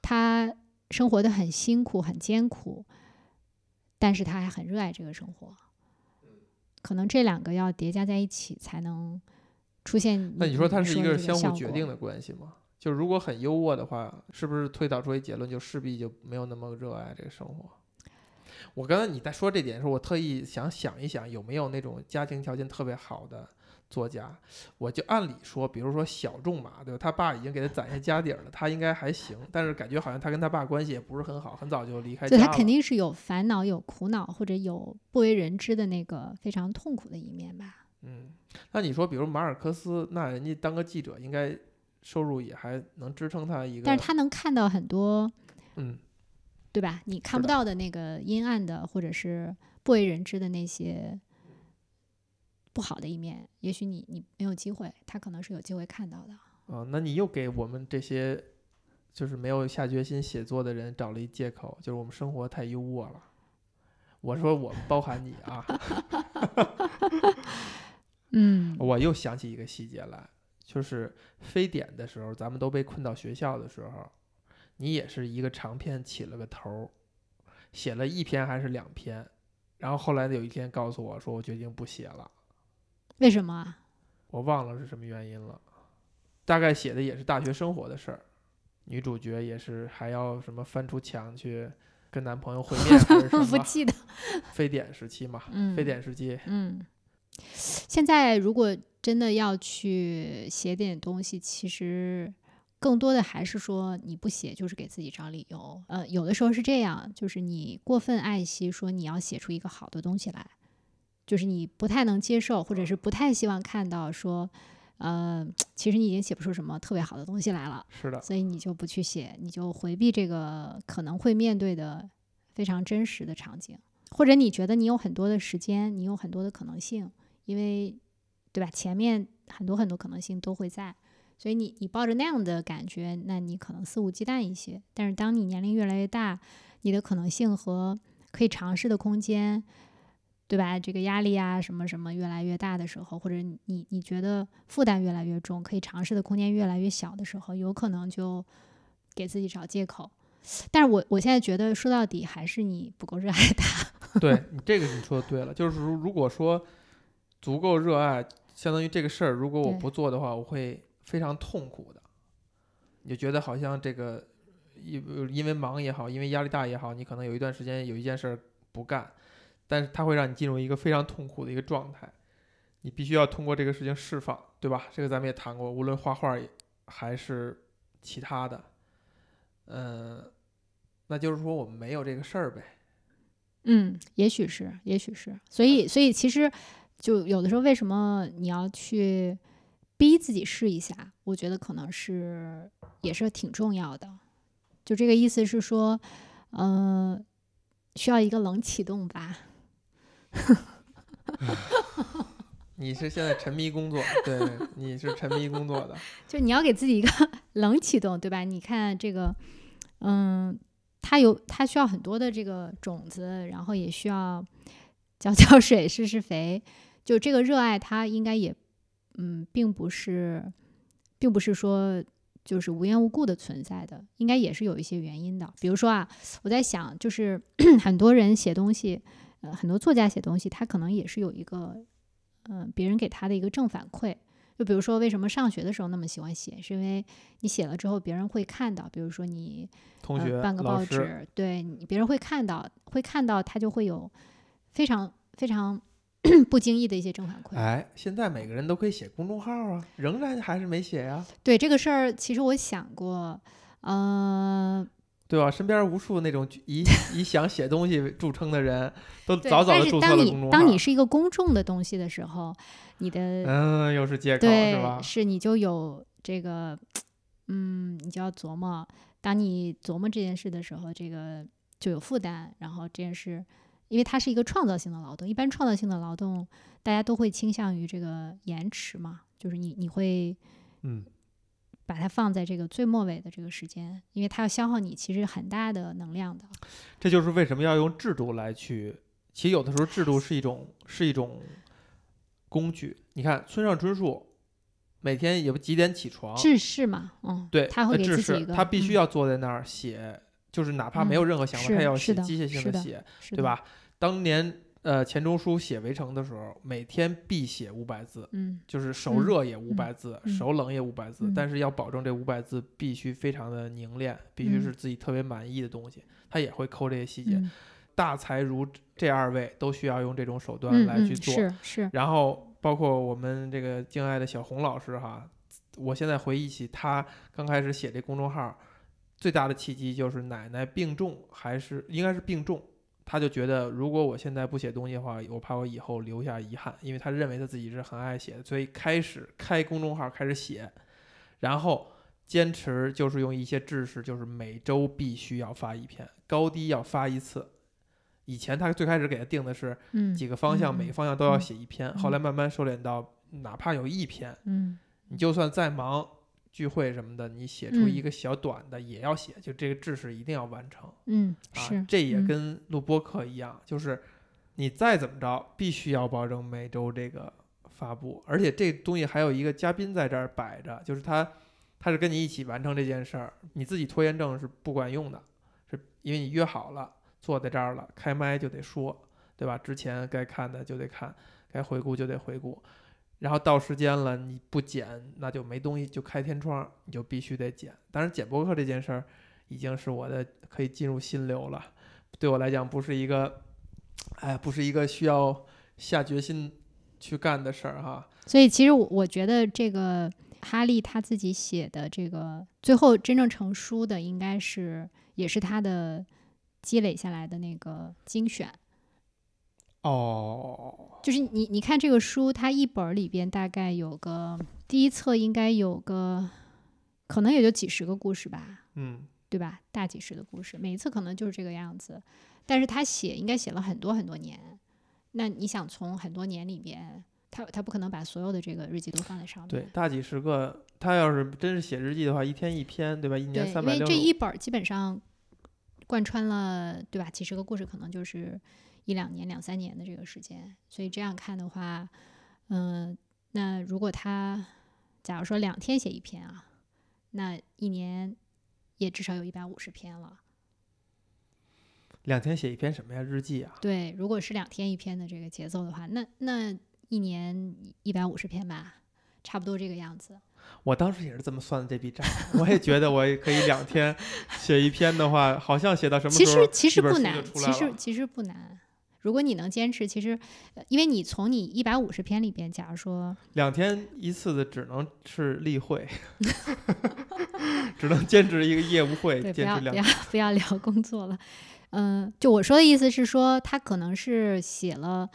他生活的很辛苦、很艰苦，但是他还很热爱这个生活。可能这两个要叠加在一起，才能出现。那你说它是一个个相互决定的关系吗？就如果很优渥的话，是不是推导出一结论，就势必就没有那么热爱这个生活？我刚才你在说这点的时候，我特意想想一想，有没有那种家庭条件特别好的作家？我就按理说，比如说小仲马，对吧？他爸已经给他攒下家底儿了，他应该还行。但是感觉好像他跟他爸关系也不是很好，很早就离开家。对他肯定是有烦恼、有苦恼，或者有不为人知的那个非常痛苦的一面吧。嗯，那你说，比如马尔克斯，那人家当个记者，应该收入也还能支撑他一个。但是他能看到很多，嗯，对吧？你看不到的那个阴暗的，或者是不为人知的那些不好的一面，也许你你没有机会，他可能是有机会看到的。啊，那你又给我们这些就是没有下决心写作的人找了一借口，就是我们生活太优渥了。我说我包含你啊，嗯我又想起一个细节来，就是非典的时候，咱们都被困到学校的时候，你也是一个长篇起了个头儿，写了一篇还是两篇，然后后来有一天告诉我说，我决定不写了。为什么啊？我忘了是什么原因了，大概写的也是大学生活的事儿，女主角也是还要什么翻出墙去跟男朋友会面，还是什么？不记得。非典时期嘛，嗯，非典时期，嗯，现在如果真的要去写点东西，其实更多的还是说你不写就是给自己找理由。呃，有的时候是这样，就是你过分爱惜，说你要写出一个好的东西来，就是你不太能接受，或者是不太希望看到说，呃，其实你已经写不出什么特别好的东西来了。是的，所以你就不去写，你就回避这个可能会面对的非常真实的场景，或者你觉得你有很多的时间，你有很多的可能性，因为对吧？前面很多很多可能性都会在，所以你你抱着那样的感觉，那你可能肆无忌惮一些。但是当你年龄越来越大，你的可能性和可以尝试的空间。对吧？这个压力啊，什么什么越来越大的时候，或者你你你觉得负担越来越重，可以尝试的空间越来越小的时候，有可能就给自己找借口。但是我我现在觉得说到底还是你不够热爱它。对你这个你说的对了，就是如如果说足够热爱，相当于这个事儿，如果我不做的话，我会非常痛苦的。你就觉得好像这个因因为忙也好，因为压力大也好，你可能有一段时间有一件事儿不干，但是它会让你进入一个非常痛苦的一个状态，你必须要通过这个事情释放，对吧？这个咱们也谈过，无论画画也还是其他的，嗯、那就是说我们没有这个事儿呗。嗯，也许是，也许是。所以，所以其实就有的时候，为什么你要去逼自己试一下？我觉得可能是也是挺重要的。就这个意思是说，嗯、需要一个冷启动吧。你是现在沉迷工作，对，你是沉迷工作的，就你要给自己一个 冷启动，对吧？你看这个，嗯，它有它需要很多的这个种子，然后也需要浇浇水、施施肥。就这个热爱，它应该也，嗯，并不是，并不是说就是无缘无故的存在的，应该也是有一些原因的。比如说啊，我在想，就是 很多人写东西，呃，很多作家写东西，他可能也是有一个，嗯、别人给他的一个正反馈。就比如说，为什么上学的时候那么喜欢写，是因为你写了之后别人会看到，比如说你同学、呃、办个，报纸，对你别人会看到，会看到他就会有非常非常 不经意的一些正反馈。哎，现在每个人都可以写公众号啊，仍然还是没写呀，对这个事儿，其实我想过，呃，对吧？身边无数那种以以 想写东西著称的人，都早早但的注册了是当你公众号当你。是一个公众的东西的时候，你的嗯，又是借口是对吧？是你就有这个，嗯，你就要琢磨。当你琢磨这件事的时候，这个就有负担。然后这件事，因为它是一个创造性的劳动，一般创造性的劳动，大家都会倾向于这个延迟嘛，就是你你会嗯，把它放在这个最末尾的这个时间，因为它要消耗你其实很大的能量的。这就是为什么要用制度来去。其实有的时候制度是一种是一种工具。你看村上春树，每天也不几点起床，制式嘛，嗯，哦对，他会呃制式给自己一个，他必须嗯要坐在那儿写，就是哪怕没有任何想法，他也要写机械性的写，的？对吧？当年呃钱钟书写《围城》的时候，每天必写五百字，嗯就是手嗯热也五百字，嗯手冷也五百字，嗯但是要保证这五百字必须非常的凝练，必须嗯是自己特别满意的东西，他也会抠这些细节。嗯大才如这二位都需要用这种手段来去做，是是，然后包括我们这个敬爱的小红老师哈，我现在回忆起他刚开始写这公众号，最大的契机就是奶奶病重，还是应该是病重，他就觉得如果我现在不写东西的话，我怕我以后留下遗憾，因为他认为他自己是很爱写的，所以开始开公众号开始写，然后坚持就是用一些知识，就是每周必须要发一篇，高低要发一次。以前他最开始给他定的是嗯几个方向，嗯每个方向都要嗯写一篇。嗯后来慢慢收敛到，哪怕有一篇，嗯你就算再忙，聚会什么的，你写出嗯一个小短的也要写，就这个知识一定要完成嗯啊是。这也嗯跟录播课一样，就是你再怎么着，必须要保证每周这个发布，而且这东西还有一个嘉宾在这儿摆着，就是他，他是跟你一起完成这件事儿，你自己拖延症是不管用的，是因为你约好了。坐在这儿了，开麦就得说，对吧？之前该看的就得看，该回顾就得回顾，然后到时间了你不剪，那就没东西，就开天窗，你就必须得剪。当然，剪播客这件事儿已经是我的可以进入心流了，对我来讲不是一个，哎，不是一个需要下决心去干的事儿哈。所以其实我我觉得这个哈利他自己写的这个最后真正成书的，应该是也是他的积累下来的那个精选。哦，就是你你看这个书，它一本儿里边大概有个第一册应该有个，可能也就几十个故事吧，嗯，对吧？大几十的故事，每一次可能就是这个样子。但是他写应该写了很多很多年，那你想从很多年里边，他他不可能把所有的这个日记都放在上面。对，大几十个，他要是真是写日记的话，一天一篇，对吧？一年，三百六因为这一本儿基本上贯穿了，对吧？几十个故事可能就是一两年、两三年的这个时间，所以这样看的话，嗯、那如果他假如说两天写一篇啊，那一年也至少有一百五十篇了。两天写一篇什么呀？日记啊？对，如果是两天一篇的这个节奏的话，那那一年一百五十篇吧，差不多这个样子。我当时也是这么算的这笔账，我也觉得我也可以两天写一篇的话，好像写到什么其时候实其实一本书不难，其实其实不难。如果你能坚持，其实，呃因为你从你一百五十篇里边，假如说，两天一次的只能是例会，只能兼职一个业务会，不要不要聊工作了。嗯，就我说的意思是说，他可能是写了，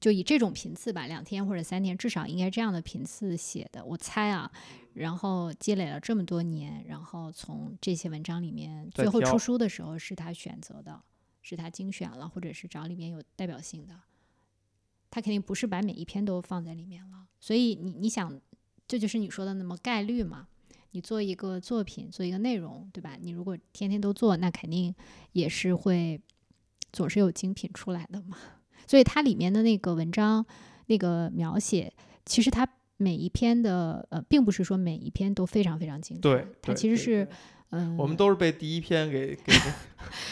就以这种频次吧，两天或者三天，至少应该这样的频次写的，我猜啊。然后积累了这么多年，然后从这些文章里面，最后出书的时候是他选择的，是他精选了，或者是找里面有代表性的。他肯定不是把每一篇都放在里面了，所以你你想，这就是你说的那么概率嘛？你做一个作品，做一个内容，对吧？你如果天天都做，那肯定也是会总是有精品出来的嘛。所以它里面的那个文章那个描写，其实它每一篇的呃，并不是说每一篇都非常非常精彩，对，它其实是嗯，我们都是被第一篇给给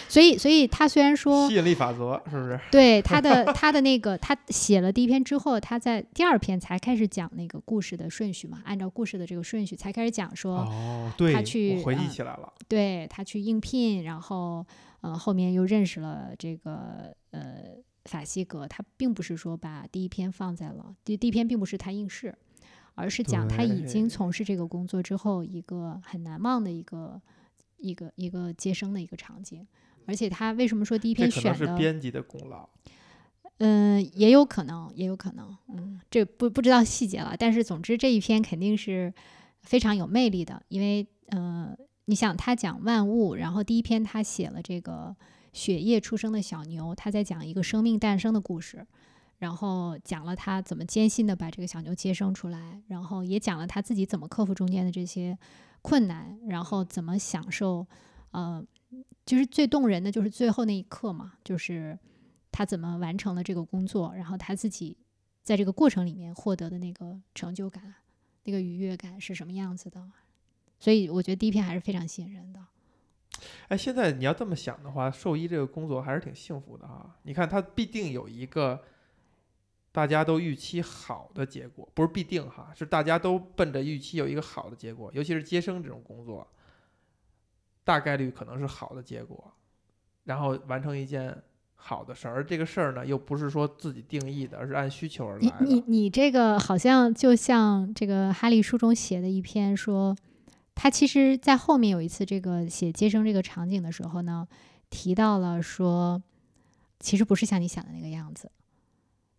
所以所以他虽然说 吸引力法则，是不是？对他的他的那个，他写了第一篇之后，他在第二篇才开始讲那个故事的顺序嘛，按照故事的这个顺序才开始讲说，哦，对，他去回忆呃起来了，对他去应聘，然后呃后面又认识了这个呃法西格，他并不是说把第一篇放在了第第一篇并不是他应试，而是讲他已经从事这个工作之后一个很难忘的一个一个一个接生的一个场景。而且他为什么说第一篇选的？是编辑的功劳。嗯，也有可能，也有可能，嗯，这不不知道细节了。但是总之这一篇肯定是非常有魅力的，因为呃，你想他讲万物，然后第一篇他写了这个血液出生的小牛，他在讲一个生命诞生的故事，然后讲了他怎么艰辛的把这个小牛接生出来，然后也讲了他自己怎么克服中间的这些困难，然后怎么享受，呃，就是最动人的就是最后那一刻嘛，就是。他怎么完成了这个工作，然后他自己在这个过程里面获得的那个成就感、那个愉悦感是什么样子的？所以我觉得第一篇还是非常吸引人的。哎，现在你要这么想的话，兽医这个工作还是挺幸福的啊。你看，它必定有一个大家都预期好的结果，不是必定哈，是大家都奔着预期有一个好的结果。尤其是接生这种工作，大概率可能是好的结果，然后完成一件好的事儿。而这个事儿呢，又不是说自己定义的，而是按需求而你来的。你你这个好像就像这个哈利书中写的一篇说，他其实在后面有一次这个写接生这个场景的时候呢，提到了说，其实不是像你想的那个样子。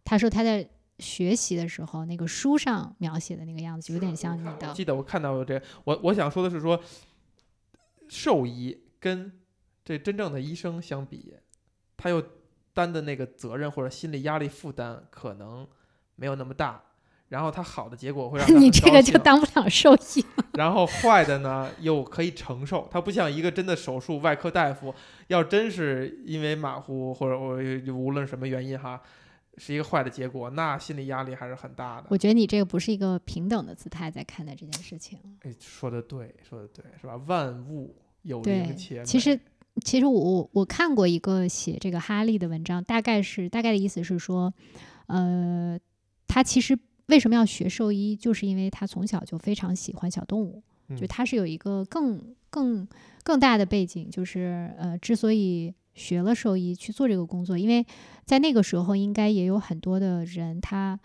他说他在学习的时候，那个书上描写的那个样子，有点像你的。记得我看到过这个，我我想说的是说，兽医跟这真正的医生相比，他又担的那个责任或者心理压力负担可能没有那么大，然后他好的结果会让你这个就当不了兽医。然后坏的呢又可以承受，他不像一个真的手术外科大夫，要真是因为马虎或者我无论什么原因哈，是一个坏的结果，那心理压力还是很大的。我觉得你这个不是一个平等的姿态在看待这件事情。哎，说的对，说的对，是吧？万物有灵且。其实其实我我我看过一个写这个哈利的文章，大概是大概的意思是说，呃，他其实为什么要学兽医，就是因为他从小就非常喜欢小动物，就嗯他是有一个更更更大的背景，就是呃，之所以学了兽医去做这个工作，因为在那个时候应该也有很多的人他。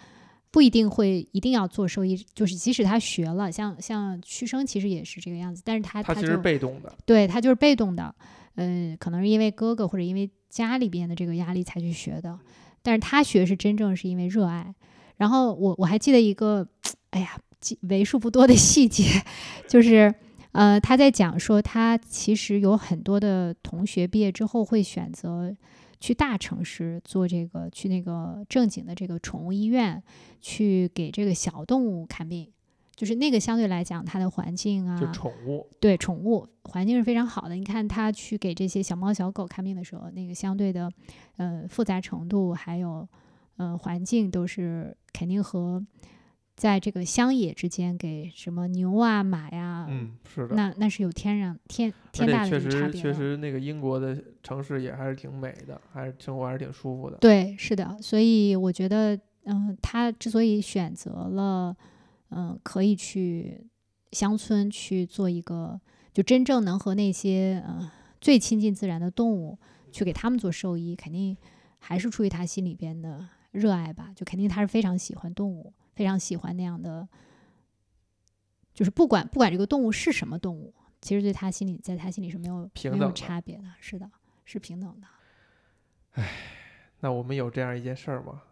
不一定会一定要做兽医，就是即使他学了，像像屈生其实也是这个样子，但是他他其实就是被动的，对他就是被动的，嗯，可能是因为哥哥或者因为家里边的这个压力才去学的，但是他学是真正是因为热爱。然后我我还记得一个，哎呀，记为数不多的细节，就是呃，他在讲说他其实有很多的同学毕业之后会选择去大城市做这个，去那个正经的这个宠物医院去给这个小动物看病。就是那个相对来讲，它的环境啊，就宠物，对宠物环境是非常好的。你看他去给这些小猫小狗看病的时候，那个相对的呃复杂程度，还有呃环境都是肯定和在这个乡野之间给什么牛啊马呀，嗯，是的。那那是有天壤天天大的确。实确实，那个英国的城市也还是挺美的，还是生活还是挺舒服的。对，是的，所以我觉得，嗯、他之所以选择了，嗯、可以去乡村去做一个，就真正能和那些呃最亲近自然的动物去给他们做兽医，肯定还是出于他心里边的热爱吧，就肯定他是非常喜欢动物，非常喜欢那样的，就是不管不管这个动物是什么动物，其实对他心里，在他心里是没有没有平等的差别的，是的，是平等的。那我们有这样一件事儿吗？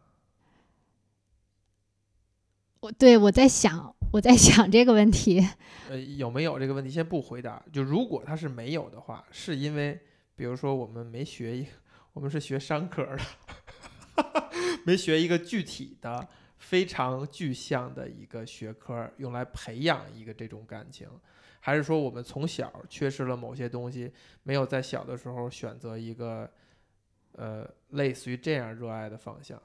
我对我在想，我在想这个问题。呃，有没有这个问题先不回答。就如果他是没有的话，是因为比如说我们没学一，我们是学商科的，没学一个具体的、非常具象的一个学科，用来培养一个这种感情，还是说我们从小缺失了某些东西，没有在小的时候选择一个呃类似于这样热爱的方向？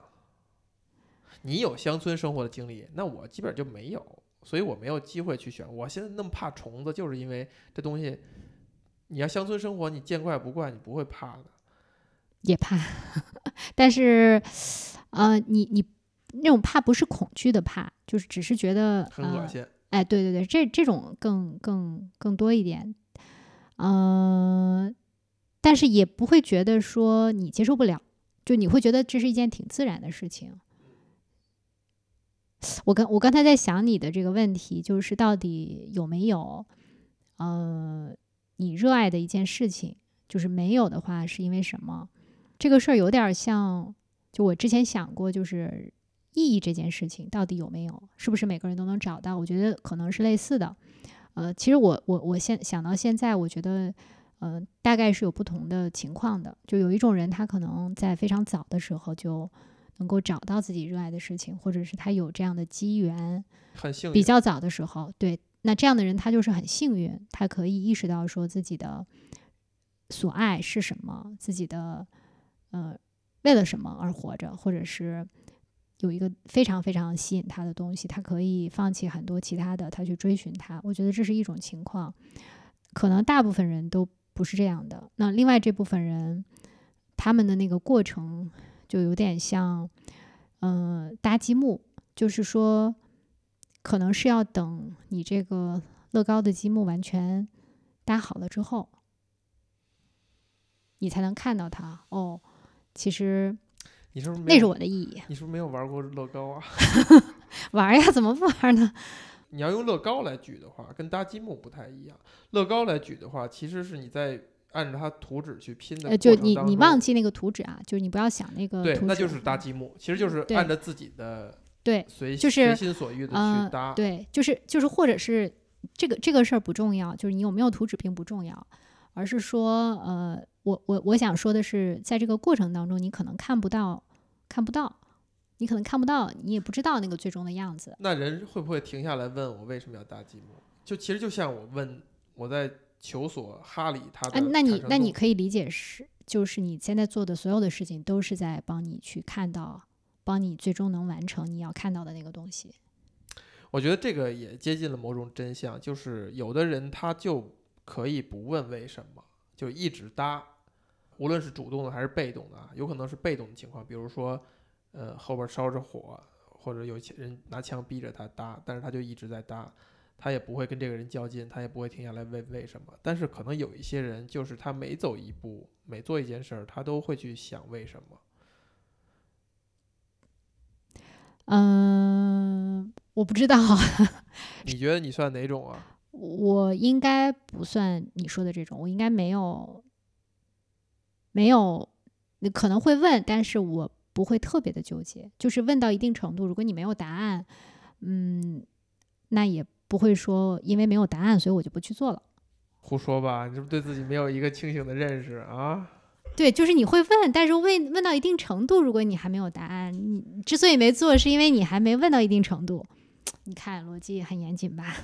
你有乡村生活的经历，那我基本就没有。所以我没有机会去选。我现在那么怕虫子，就是因为这东西你要乡村生活，你见怪不怪，你不会怕的。也怕，但是，呃，你你那种怕不是恐惧的怕，就是只是觉得呃很恶心。哎，对对对，这这种更更更多一点，嗯、但是也不会觉得说你接受不了，就你会觉得这是一件挺自然的事情。我刚我刚才在想你的这个问题，就是到底有没有，呃，你热爱的一件事情，就是没有的话是因为什么？这个事儿有点儿像，就我之前想过，就是意义这件事情到底有没有，是不是每个人都能找到？我觉得可能是类似的。呃，其实我我我现想到现在，我觉得，呃，大概是有不同的情况的。就有一种人，他可能在非常早的时候就能够找到自己热爱的事情，或者是他有这样的机缘，很幸运。比较早的时候，对，那这样的人他就是很幸运，他可以意识到说自己的所爱是什么，自己的呃为了什么而活着，或者是有一个非常非常吸引他的东西，他可以放弃很多其他的，他去追寻它。我觉得这是一种情况，可能大部分人都不是这样的。那另外这部分人，他们的那个过程就有点像，嗯、搭积木，就是说。可能是要等你这个乐高的积木完全搭好了之后，你才能看到它。哦，其实你是不是那是我的意义。你是不是没有玩过乐高啊？玩儿呀，怎么不玩儿呢？你要用乐高来举的话，跟搭积木不太一样。乐高来举的话，其实是你在按照它图纸去拼的。就你你忘记那个图纸啊，就是你不要想那个对，图纸那就是搭积木，其实就是按照自己的对随就是随心所欲的呃去搭。对，就是就是，或者是这个这个事儿不重要，就是你有没有图纸并不重要，而是说，呃，我我我想说的是，在这个过程当中，你可能看不到，看不到，你可能看不到，你也不知道那个最终的样子。那人会不会停下来问我为什么要搭积木？就其实就像我问我在求索哈里他的啊，那你那你可以理解是，就是你现在做的所有的事情都是在帮你去看到，帮你最终能完成你要看到的那个东西。我觉得这个也接近了某种真相，就是有的人他就可以不问为什么，就一直搭，无论是主动的还是被动的啊，有可能是被动的情况，比如说，呃，后边烧着火，或者有人拿枪逼着他搭，但是他就一直在搭，他也不会跟这个人较劲，他也不会停下来问为什么。但是可能有一些人，就是他每走一步，每做一件事儿，他都会去想为什么。嗯，我不知道，你觉得你算哪种啊？我应该不算你说的这种，我应该没有，没有，你可能会问，但是我不会特别的纠结，就是问到一定程度，如果你没有答案，嗯，那也不会说因为没有答案，所以我就不去做了。胡说吧，你是不是对自己没有一个清醒的认识啊？对，就是你会问，但是问问到一定程度，如果你还没有答案，你之所以没做，是因为你还没问到一定程度。你看逻辑很严谨吧？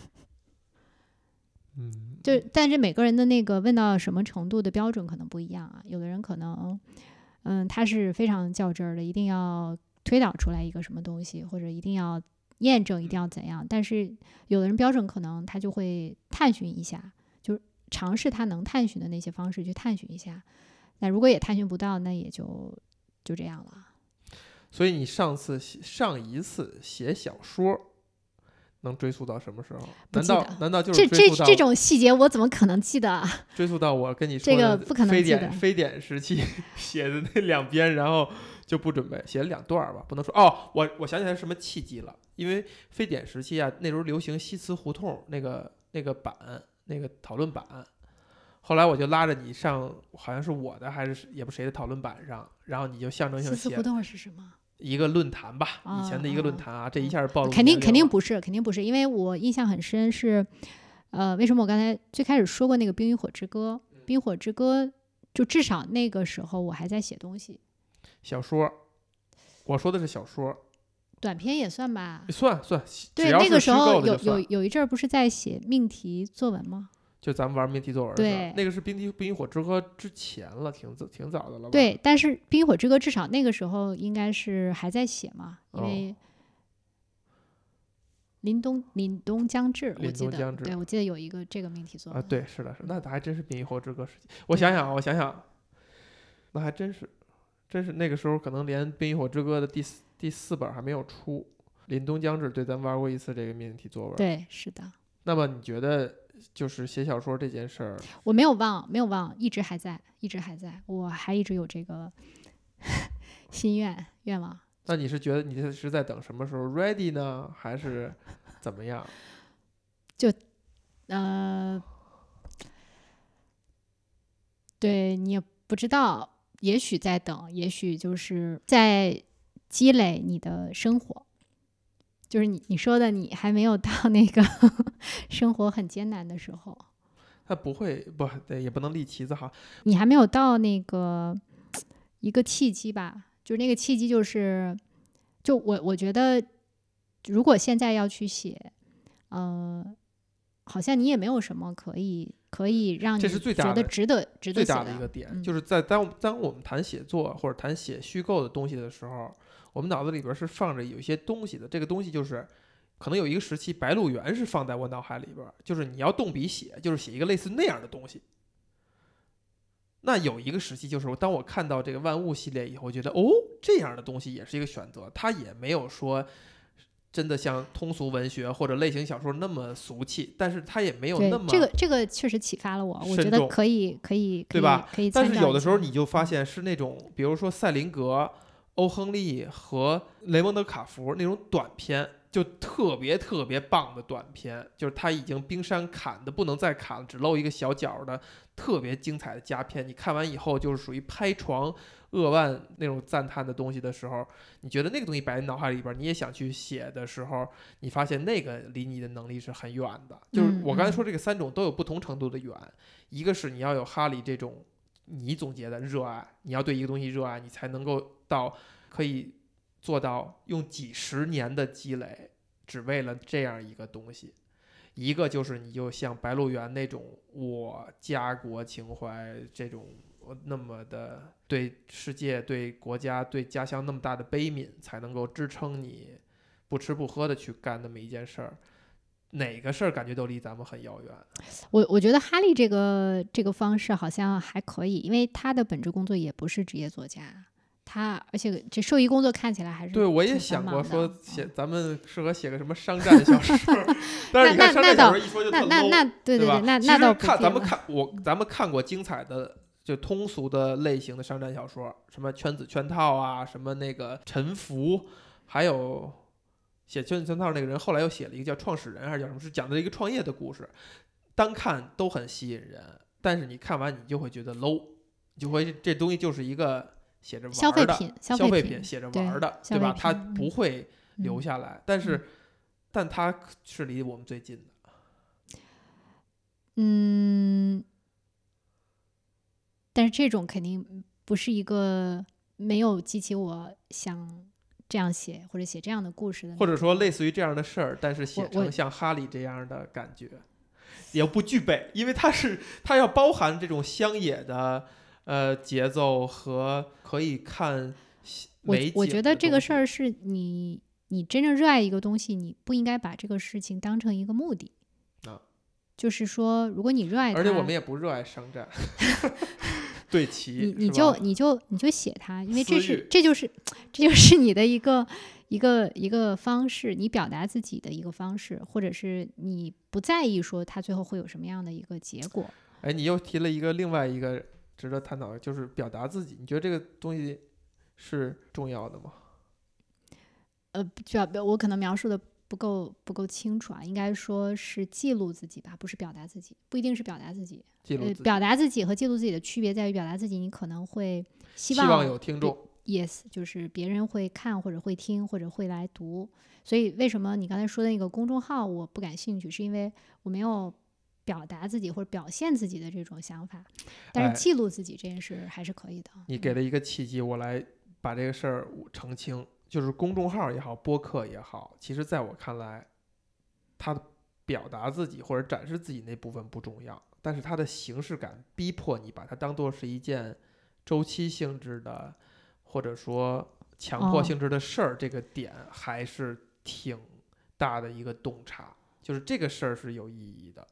嗯，就但是每个人的那个问到什么程度的标准可能不一样啊。有的人可能，嗯，他是非常较真儿的，一定要推导出来一个什么东西，或者一定要验证，一定要怎样。但是有的人标准可能他就会探寻一下，就是尝试他能探寻的那些方式去探寻一下。那如果也探寻不到，那也就就这样了。所以你上次写上一次写小说，能追溯到什么时候？难道难道就这是追溯到这这种细节我怎么可能记得啊？追溯到我跟你说的个不可能非记得典非典时期 写的那两篇，然后就不准备写了两段儿吧？不能说哦，我我想起来什么契机了，因为非典时期啊，那时候流行西祠胡同那个那个版那个讨论版。后来我就拉着你上，好像是我的还是也不谁的讨论版上，然后你就象征性写西祠胡同是什么？一个论坛吧，以前的一个论啊坛啊，这一下暴露肯定肯定不是，肯定不是，因为我印象很深是，呃，为什么我刚才最开始说过那个《冰与火之歌》？嗯《冰与火之歌》就至少那个时候我还在写东西，小说，我说的是小说，短篇也算吧。算算，对，那个时候有有有一阵儿不是在写命题作文吗？就咱们玩命题作文对那个是冰题冰与火之歌之前了，挺早挺早的了吧？，对，但是《冰与火之歌》至少那个时候应该是还在写嘛，因哦为凛冬凛冬将至，我凛记得，对我记得有一个这个命题作文啊，文。对，是的，是的那还真是《冰与火之歌》时期。我想想啊，我想想，那还真是，真是那个时候可能连《冰与火之歌》的第四第四本还没有出。凛冬将至，对，咱玩过一次这个命题作文。对，是的，那么你觉得，就是写小说这件事儿，我没有忘，没有忘，一直还在，一直还在，我还一直有这个 心愿愿望。那你是觉得你是在等什么时候 ready 呢，还是怎么样？就呃，对你也不知道，也许在等，也许就是在积累你的生活。就是你你说的，你还没有到 那个生活很艰难的时候，他不会不对，也不能立旗子哈。你还没有到那个一个契机吧？就是那个契机，就是就我我觉得，如果现在要去写，呃，好像你也没有什么可以可以让你这是最大觉得的值得值得最写大的一个点，嗯就是在当当我们谈写作或者谈写虚构的东西的时候，我们脑子里边是放着有一些东西的。这个东西就是，可能有一个时期，《白鹿原》是放在我脑海里边，就是你要动笔写，就是写一个类似那样的东西。那有一个时期，就是当我看到这个万物系列以后，我觉得哦，这样的东西也是一个选择，它也没有说真的像通俗文学或者类型小说那么俗气，但是它也没有那么这个这个确实启发了我，我觉得可以可以可以对吧可以但是有的时候你就发现是那种，比如说赛林格、欧亨利和雷蒙德·卡福那种短片，就特别特别棒的短片，就是他已经冰山砍的不能再砍了，只露一个小角的特别精彩的佳片。你看完以后就是属于拍床扼腕那种赞叹的东西的时候，你觉得那个东西摆在脑海里边，你也想去写的时候，你发现那个离你的能力是很远的。就是嗯我刚才嗯说这个三种都有不同程度的远，一个是你要有哈利这种你总结的热爱，你要对一个东西热爱，你才能够到可以做到用几十年的积累，只为了这样一个东西。一个就是你就像《白鹿原》那种我家国情怀这种那么的对世界、对国家、对家乡那么大的悲悯，才能够支撑你不吃不喝的去干那么一件事儿。哪个事儿感觉都离咱们很遥远。我我觉得哈利这个这个方式好像还可以，因为他的本职工作也不是职业作家，他而且这兽医工作看起来还是对，我也想过说写嗯咱们适合写个什么商战小说，但是你看商战小那那那倒说一说就特那那那对对吧？那那倒不看咱们看我咱们看过精彩的就通俗的类型的商战小说，什么圈子圈套啊，什么那个沉浮，还有写圈子圈套那个人后来又写了一个叫创始人还是叫什么，是讲的一个创业的故事，单看都很吸引人，但是你看完你就会觉得 low，你就会这东西就是一个写着玩儿的消费品，消费品写着玩儿的，消对吧？它不会留嗯下来，但是，但它是离我们最近的。嗯，但是这种肯定不是一个没有激起我想这样写或者写这样的故事的，或者说类似于这样的事儿，但是写成像哈利这样的感觉，也不具备，因为它是它要包含这种乡野的呃节奏和可以看我我觉得这个事儿是你你真正热爱一个东西，你不应该把这个事情当成一个目的。啊就是说，如果你热爱，而且我们也不热爱商战，对齐，你你就你就你就写它，因为这是这就是这就是你的一个一个一个方式，你表达自己的一个方式，或者是你不在意说它最后会有什么样的一个结果。哎，你又提了一个另外一个值得探讨的，就是表达自己。你觉得这个东西是重要的吗？呃，表表我可能描述的不够不够清楚啊，应该说是记录自己吧，不是表达自己，不一定是表达自己。呃，记录自己，表达自己和记录自己的区别在于，表达自己你可能会希希望望有听众。yes，就是别人会看或者会听或者会来读。所以为什么你刚才说的那个公众号我不感兴趣，是因为我没有表达自己或者表现自己的这种想法。但哎是记录自己这件事还是可以的。嗯你给了一个契机，我来把这个事儿澄清。就是公众号也好，播客也好，其实在我看来，它表达自己或者展示自己那部分不重要，但是它的形式感逼迫你把它当做是一件周期性质的，或者说强迫哦性质的事儿，这个点还是挺大的一个洞察，就是这个事儿是有意义的。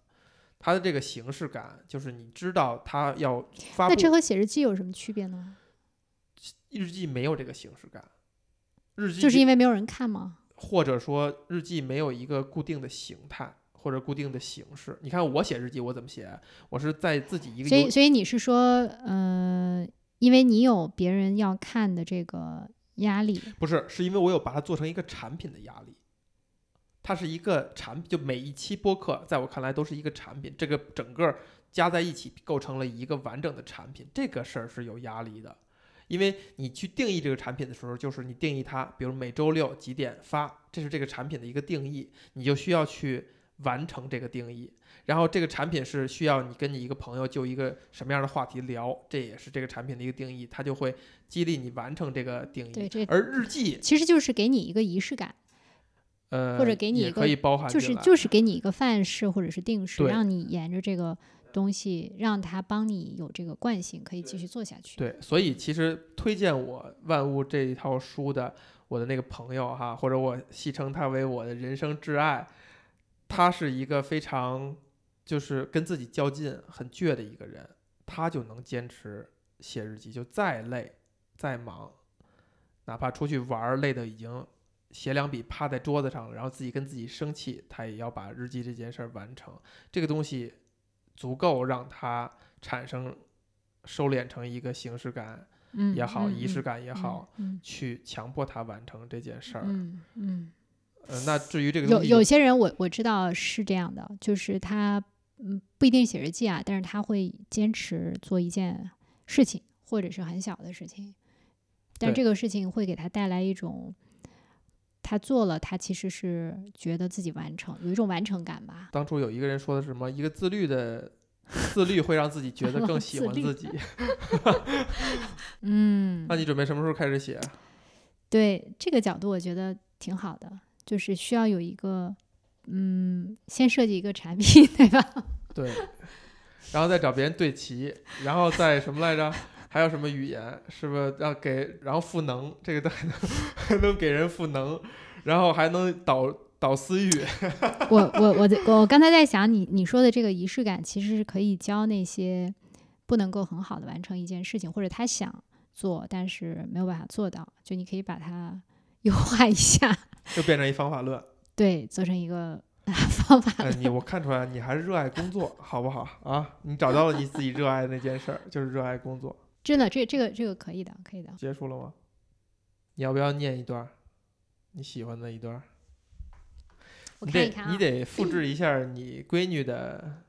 它的这个形式感，就是你知道它要发布那这和写日记有什么区别呢？日记没有这个形式感，日记就是因为没有人看吗？或者说日记没有一个固定的形态或者固定的形式。你看我写日记，我怎么写？我是在自己一个所以，所以你是说，呃，因为你有别人要看的这个压力，不是，是因为我有把它做成一个产品的压力。它是一个产品，就每一期播客，在我看来都是一个产品，这个整个加在一起构成了一个完整的产品。这个事儿是有压力的，因为你去定义这个产品的时候，就是你定义它，比如每周六几点发，这是这个产品的一个定义，你就需要去完成这个定义。然后这个产品是需要你跟你一个朋友就一个什么样的话题聊，这也是这个产品的一个定义，它就会激励你完成这个定义。对这而日记，其实就是给你一个仪式感，呃，或者给你一个可以包含就是就是给你一个范式或者是定式，让你沿着这个东西，让它帮你有这个惯性，可以继续做下去。对，所以其实推荐我《万物》这一套书的我的那个朋友哈，或者我戏称他为我的人生挚爱，他是一个非常就是跟自己较劲、很倔的一个人，他就能坚持写日记，就再累、再忙，哪怕出去玩儿累的已经写两笔趴在桌子上了，然后自己跟自己生气，他也要把日记这件事儿完成。这个东西足够让他产生收敛成一个形式感嗯，也好，嗯仪式嗯感也好，嗯去强迫他完成这件事儿。嗯嗯，呃，那至于这个有有些人我我知道是这样的，就是他嗯不一定写日记啊，但是他会坚持做一件事情，或者是很小的事情，但这个事情会给他带来一种。他做了，他其实是觉得自己完成，有一种完成感吧。当初有一个人说的是什么？一个自律的自律会让自己觉得更喜欢自己。嗯，那你准备什么时候开始写？对这个角度，我觉得挺好的，就是需要有一个，嗯，先设计一个产品，对吧？对，然后再找别人对齐，然后再什么来着？还有什么语言？是不是要给？然后 赋能，这个 都还能还能给人赋能，然后还能导导私欲。我我我在我刚才在想你你说的这个仪式感，其实是可以教那些不能够很好的完成一件事情，或者他想做但是没有办法做到，就你可以把它优化一下，就变成一方法论。对，做成一个方法哎，论。你我看出来你还是热爱工作，好不好啊？你找到了你自己热爱的那件事儿，就是热爱工作。真的，这这个这个可以的，可以的。结束了吗？你要不要念一段儿你喜欢的一段儿？你得我看一看啊，你得复制一下你闺女的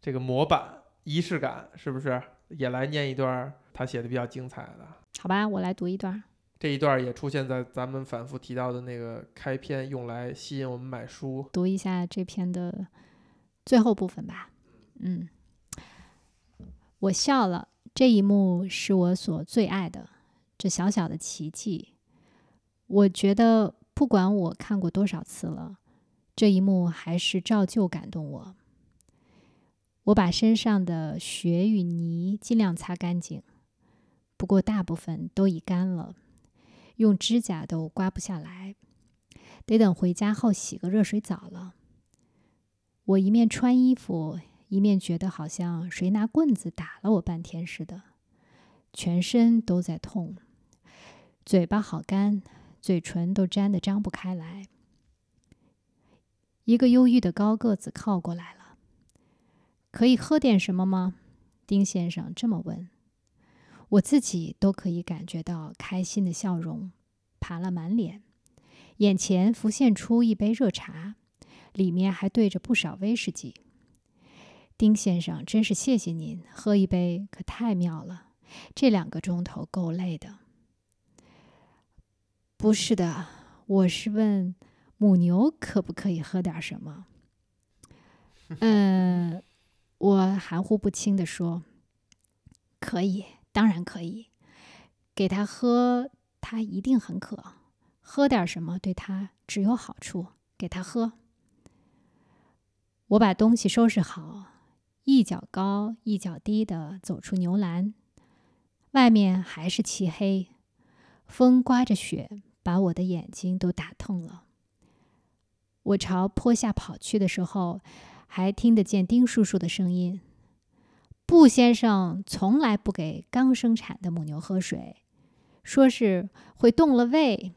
这个模板仪式感，是不是？也来念一段儿她写的比较精彩的。好吧，我来读一段。这一段儿也出现在咱们反复提到的那个开篇，用来吸引我们买书。读一下这篇的最后部分吧。嗯，我笑了，这一幕是我所最爱的，这小小的奇迹。我觉得，不管我看过多少次了，这一幕还是照旧感动我。我把身上的雪与泥尽量擦干净，不过大部分都已干了，用指甲都刮不下来。得等回家后洗个热水澡了。我一面穿衣服，一面觉得好像谁拿棍子打了我半天似的，全身都在痛，嘴巴好干，嘴唇都粘得张不开来。一个忧郁的高个子靠过来了，可以喝点什么吗？丁先生这么问。我自己都可以感觉到开心的笑容爬了满脸。眼前浮现出一杯热茶，里面还兑着不少威士忌。丁先生，真是谢谢您，喝一杯可太妙了。这两个钟头够累的。不是的，我是问母牛可不可以喝点什么？嗯，我含糊不清地说：“可以，当然可以。给他喝，他一定很渴。”喝点什么对他只有好处，给他喝。我把东西收拾好，一脚高一脚低的走出牛栏，外面还是漆黑，风刮着雪，把我的眼睛都打痛了。我朝坡下跑去的时候，还听得见丁叔叔的声音：“布先生从来不给刚生产的母牛喝水，说是会动了胃，